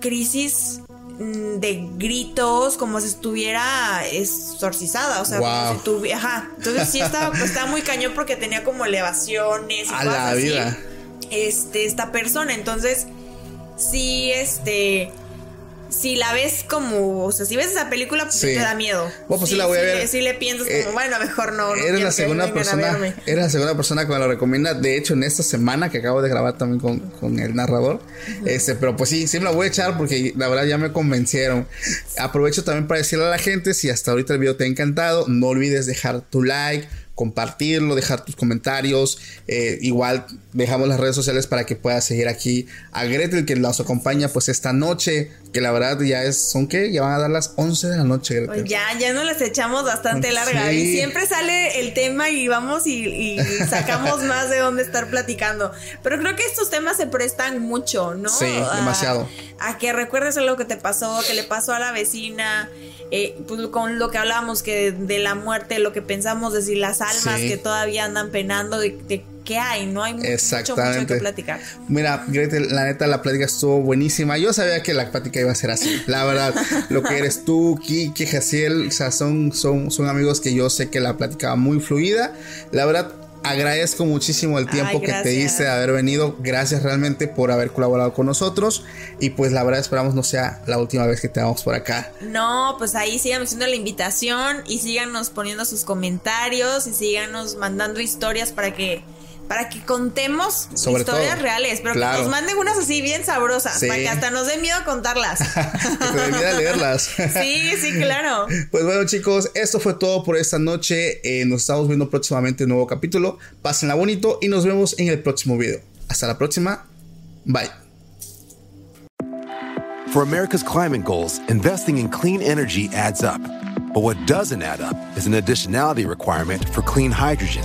crisis mm, de gritos, como si estuviera exorcizada, o sea, como Wow. si tuviera, ajá, entonces sí estaba, estaba muy cañón porque tenía como elevaciones y A cosas la así vida. este, esta persona. Entonces, sí, este. Si la ves como. O sea, si ves esa película, pues sí te da miedo. Bueno, pues sí la voy a ver. Sí, le piensas Eh, como, bueno, mejor no. no eres la segunda persona. Eres la segunda persona que me lo recomienda. De hecho, en esta semana que acabo de grabar también con, con el narrador. Este, pero pues sí, sí me la voy a echar porque la verdad ya me convencieron. Aprovecho también para decirle a la gente, si hasta ahorita el video te ha encantado, no olvides dejar tu like. Compartirlo, dejar tus comentarios. eh, igual dejamos las redes sociales para que puedas seguir aquí a Gretel que nos acompaña pues esta noche. Que la verdad ya es, ¿son qué? Ya van a dar las 11 de la noche, Gretel. Pues ya, ya nos las echamos bastante larga. Sí. Y siempre sale el tema y vamos y, y [laughs] sacamos más de dónde estar platicando. Pero creo que estos temas se prestan mucho, ¿no? Sí, demasiado. A, que recuerdes algo que te pasó, que le pasó a la vecina, eh, pues con lo que hablábamos que de la muerte, lo que pensamos de si las almas Sí. que todavía andan penando, de, de qué hay, ¿no? Hay mucho, mucho, mucho Exactamente. que platicar. Mira, Gretel, la neta, la plática estuvo buenísima. Yo sabía que la plática iba a ser así. La verdad, [laughs] lo que eres tú, Kiki, Jaciel, o sea, son, son, son amigos que yo sé que la plática va muy fluida. La verdad, agradezco muchísimo el tiempo Ay, que te diste de haber venido. Gracias realmente por haber colaborado con nosotros. Y pues la verdad, esperamos no sea la última vez que te vamos por acá. No, pues ahí síganos haciendo la invitación y síganos poniendo sus comentarios y síganos mandando historias para que para que contemos Sobre historias todo. reales, pero Claro. que nos manden unas así bien sabrosas, Sí. para que hasta nos dé miedo contarlas. [laughs] que te olvida leerlas. [laughs] sí, sí, claro. Pues bueno chicos, esto fue todo por esta noche. Eh, nos estamos viendo próximamente en un nuevo capítulo. Pásenla bonito y nos vemos en el próximo video. Hasta la próxima. Bye. For America's climate goals, investing in clean energy adds up. But what doesn't add up is an additionality requirement for clean hydrogen.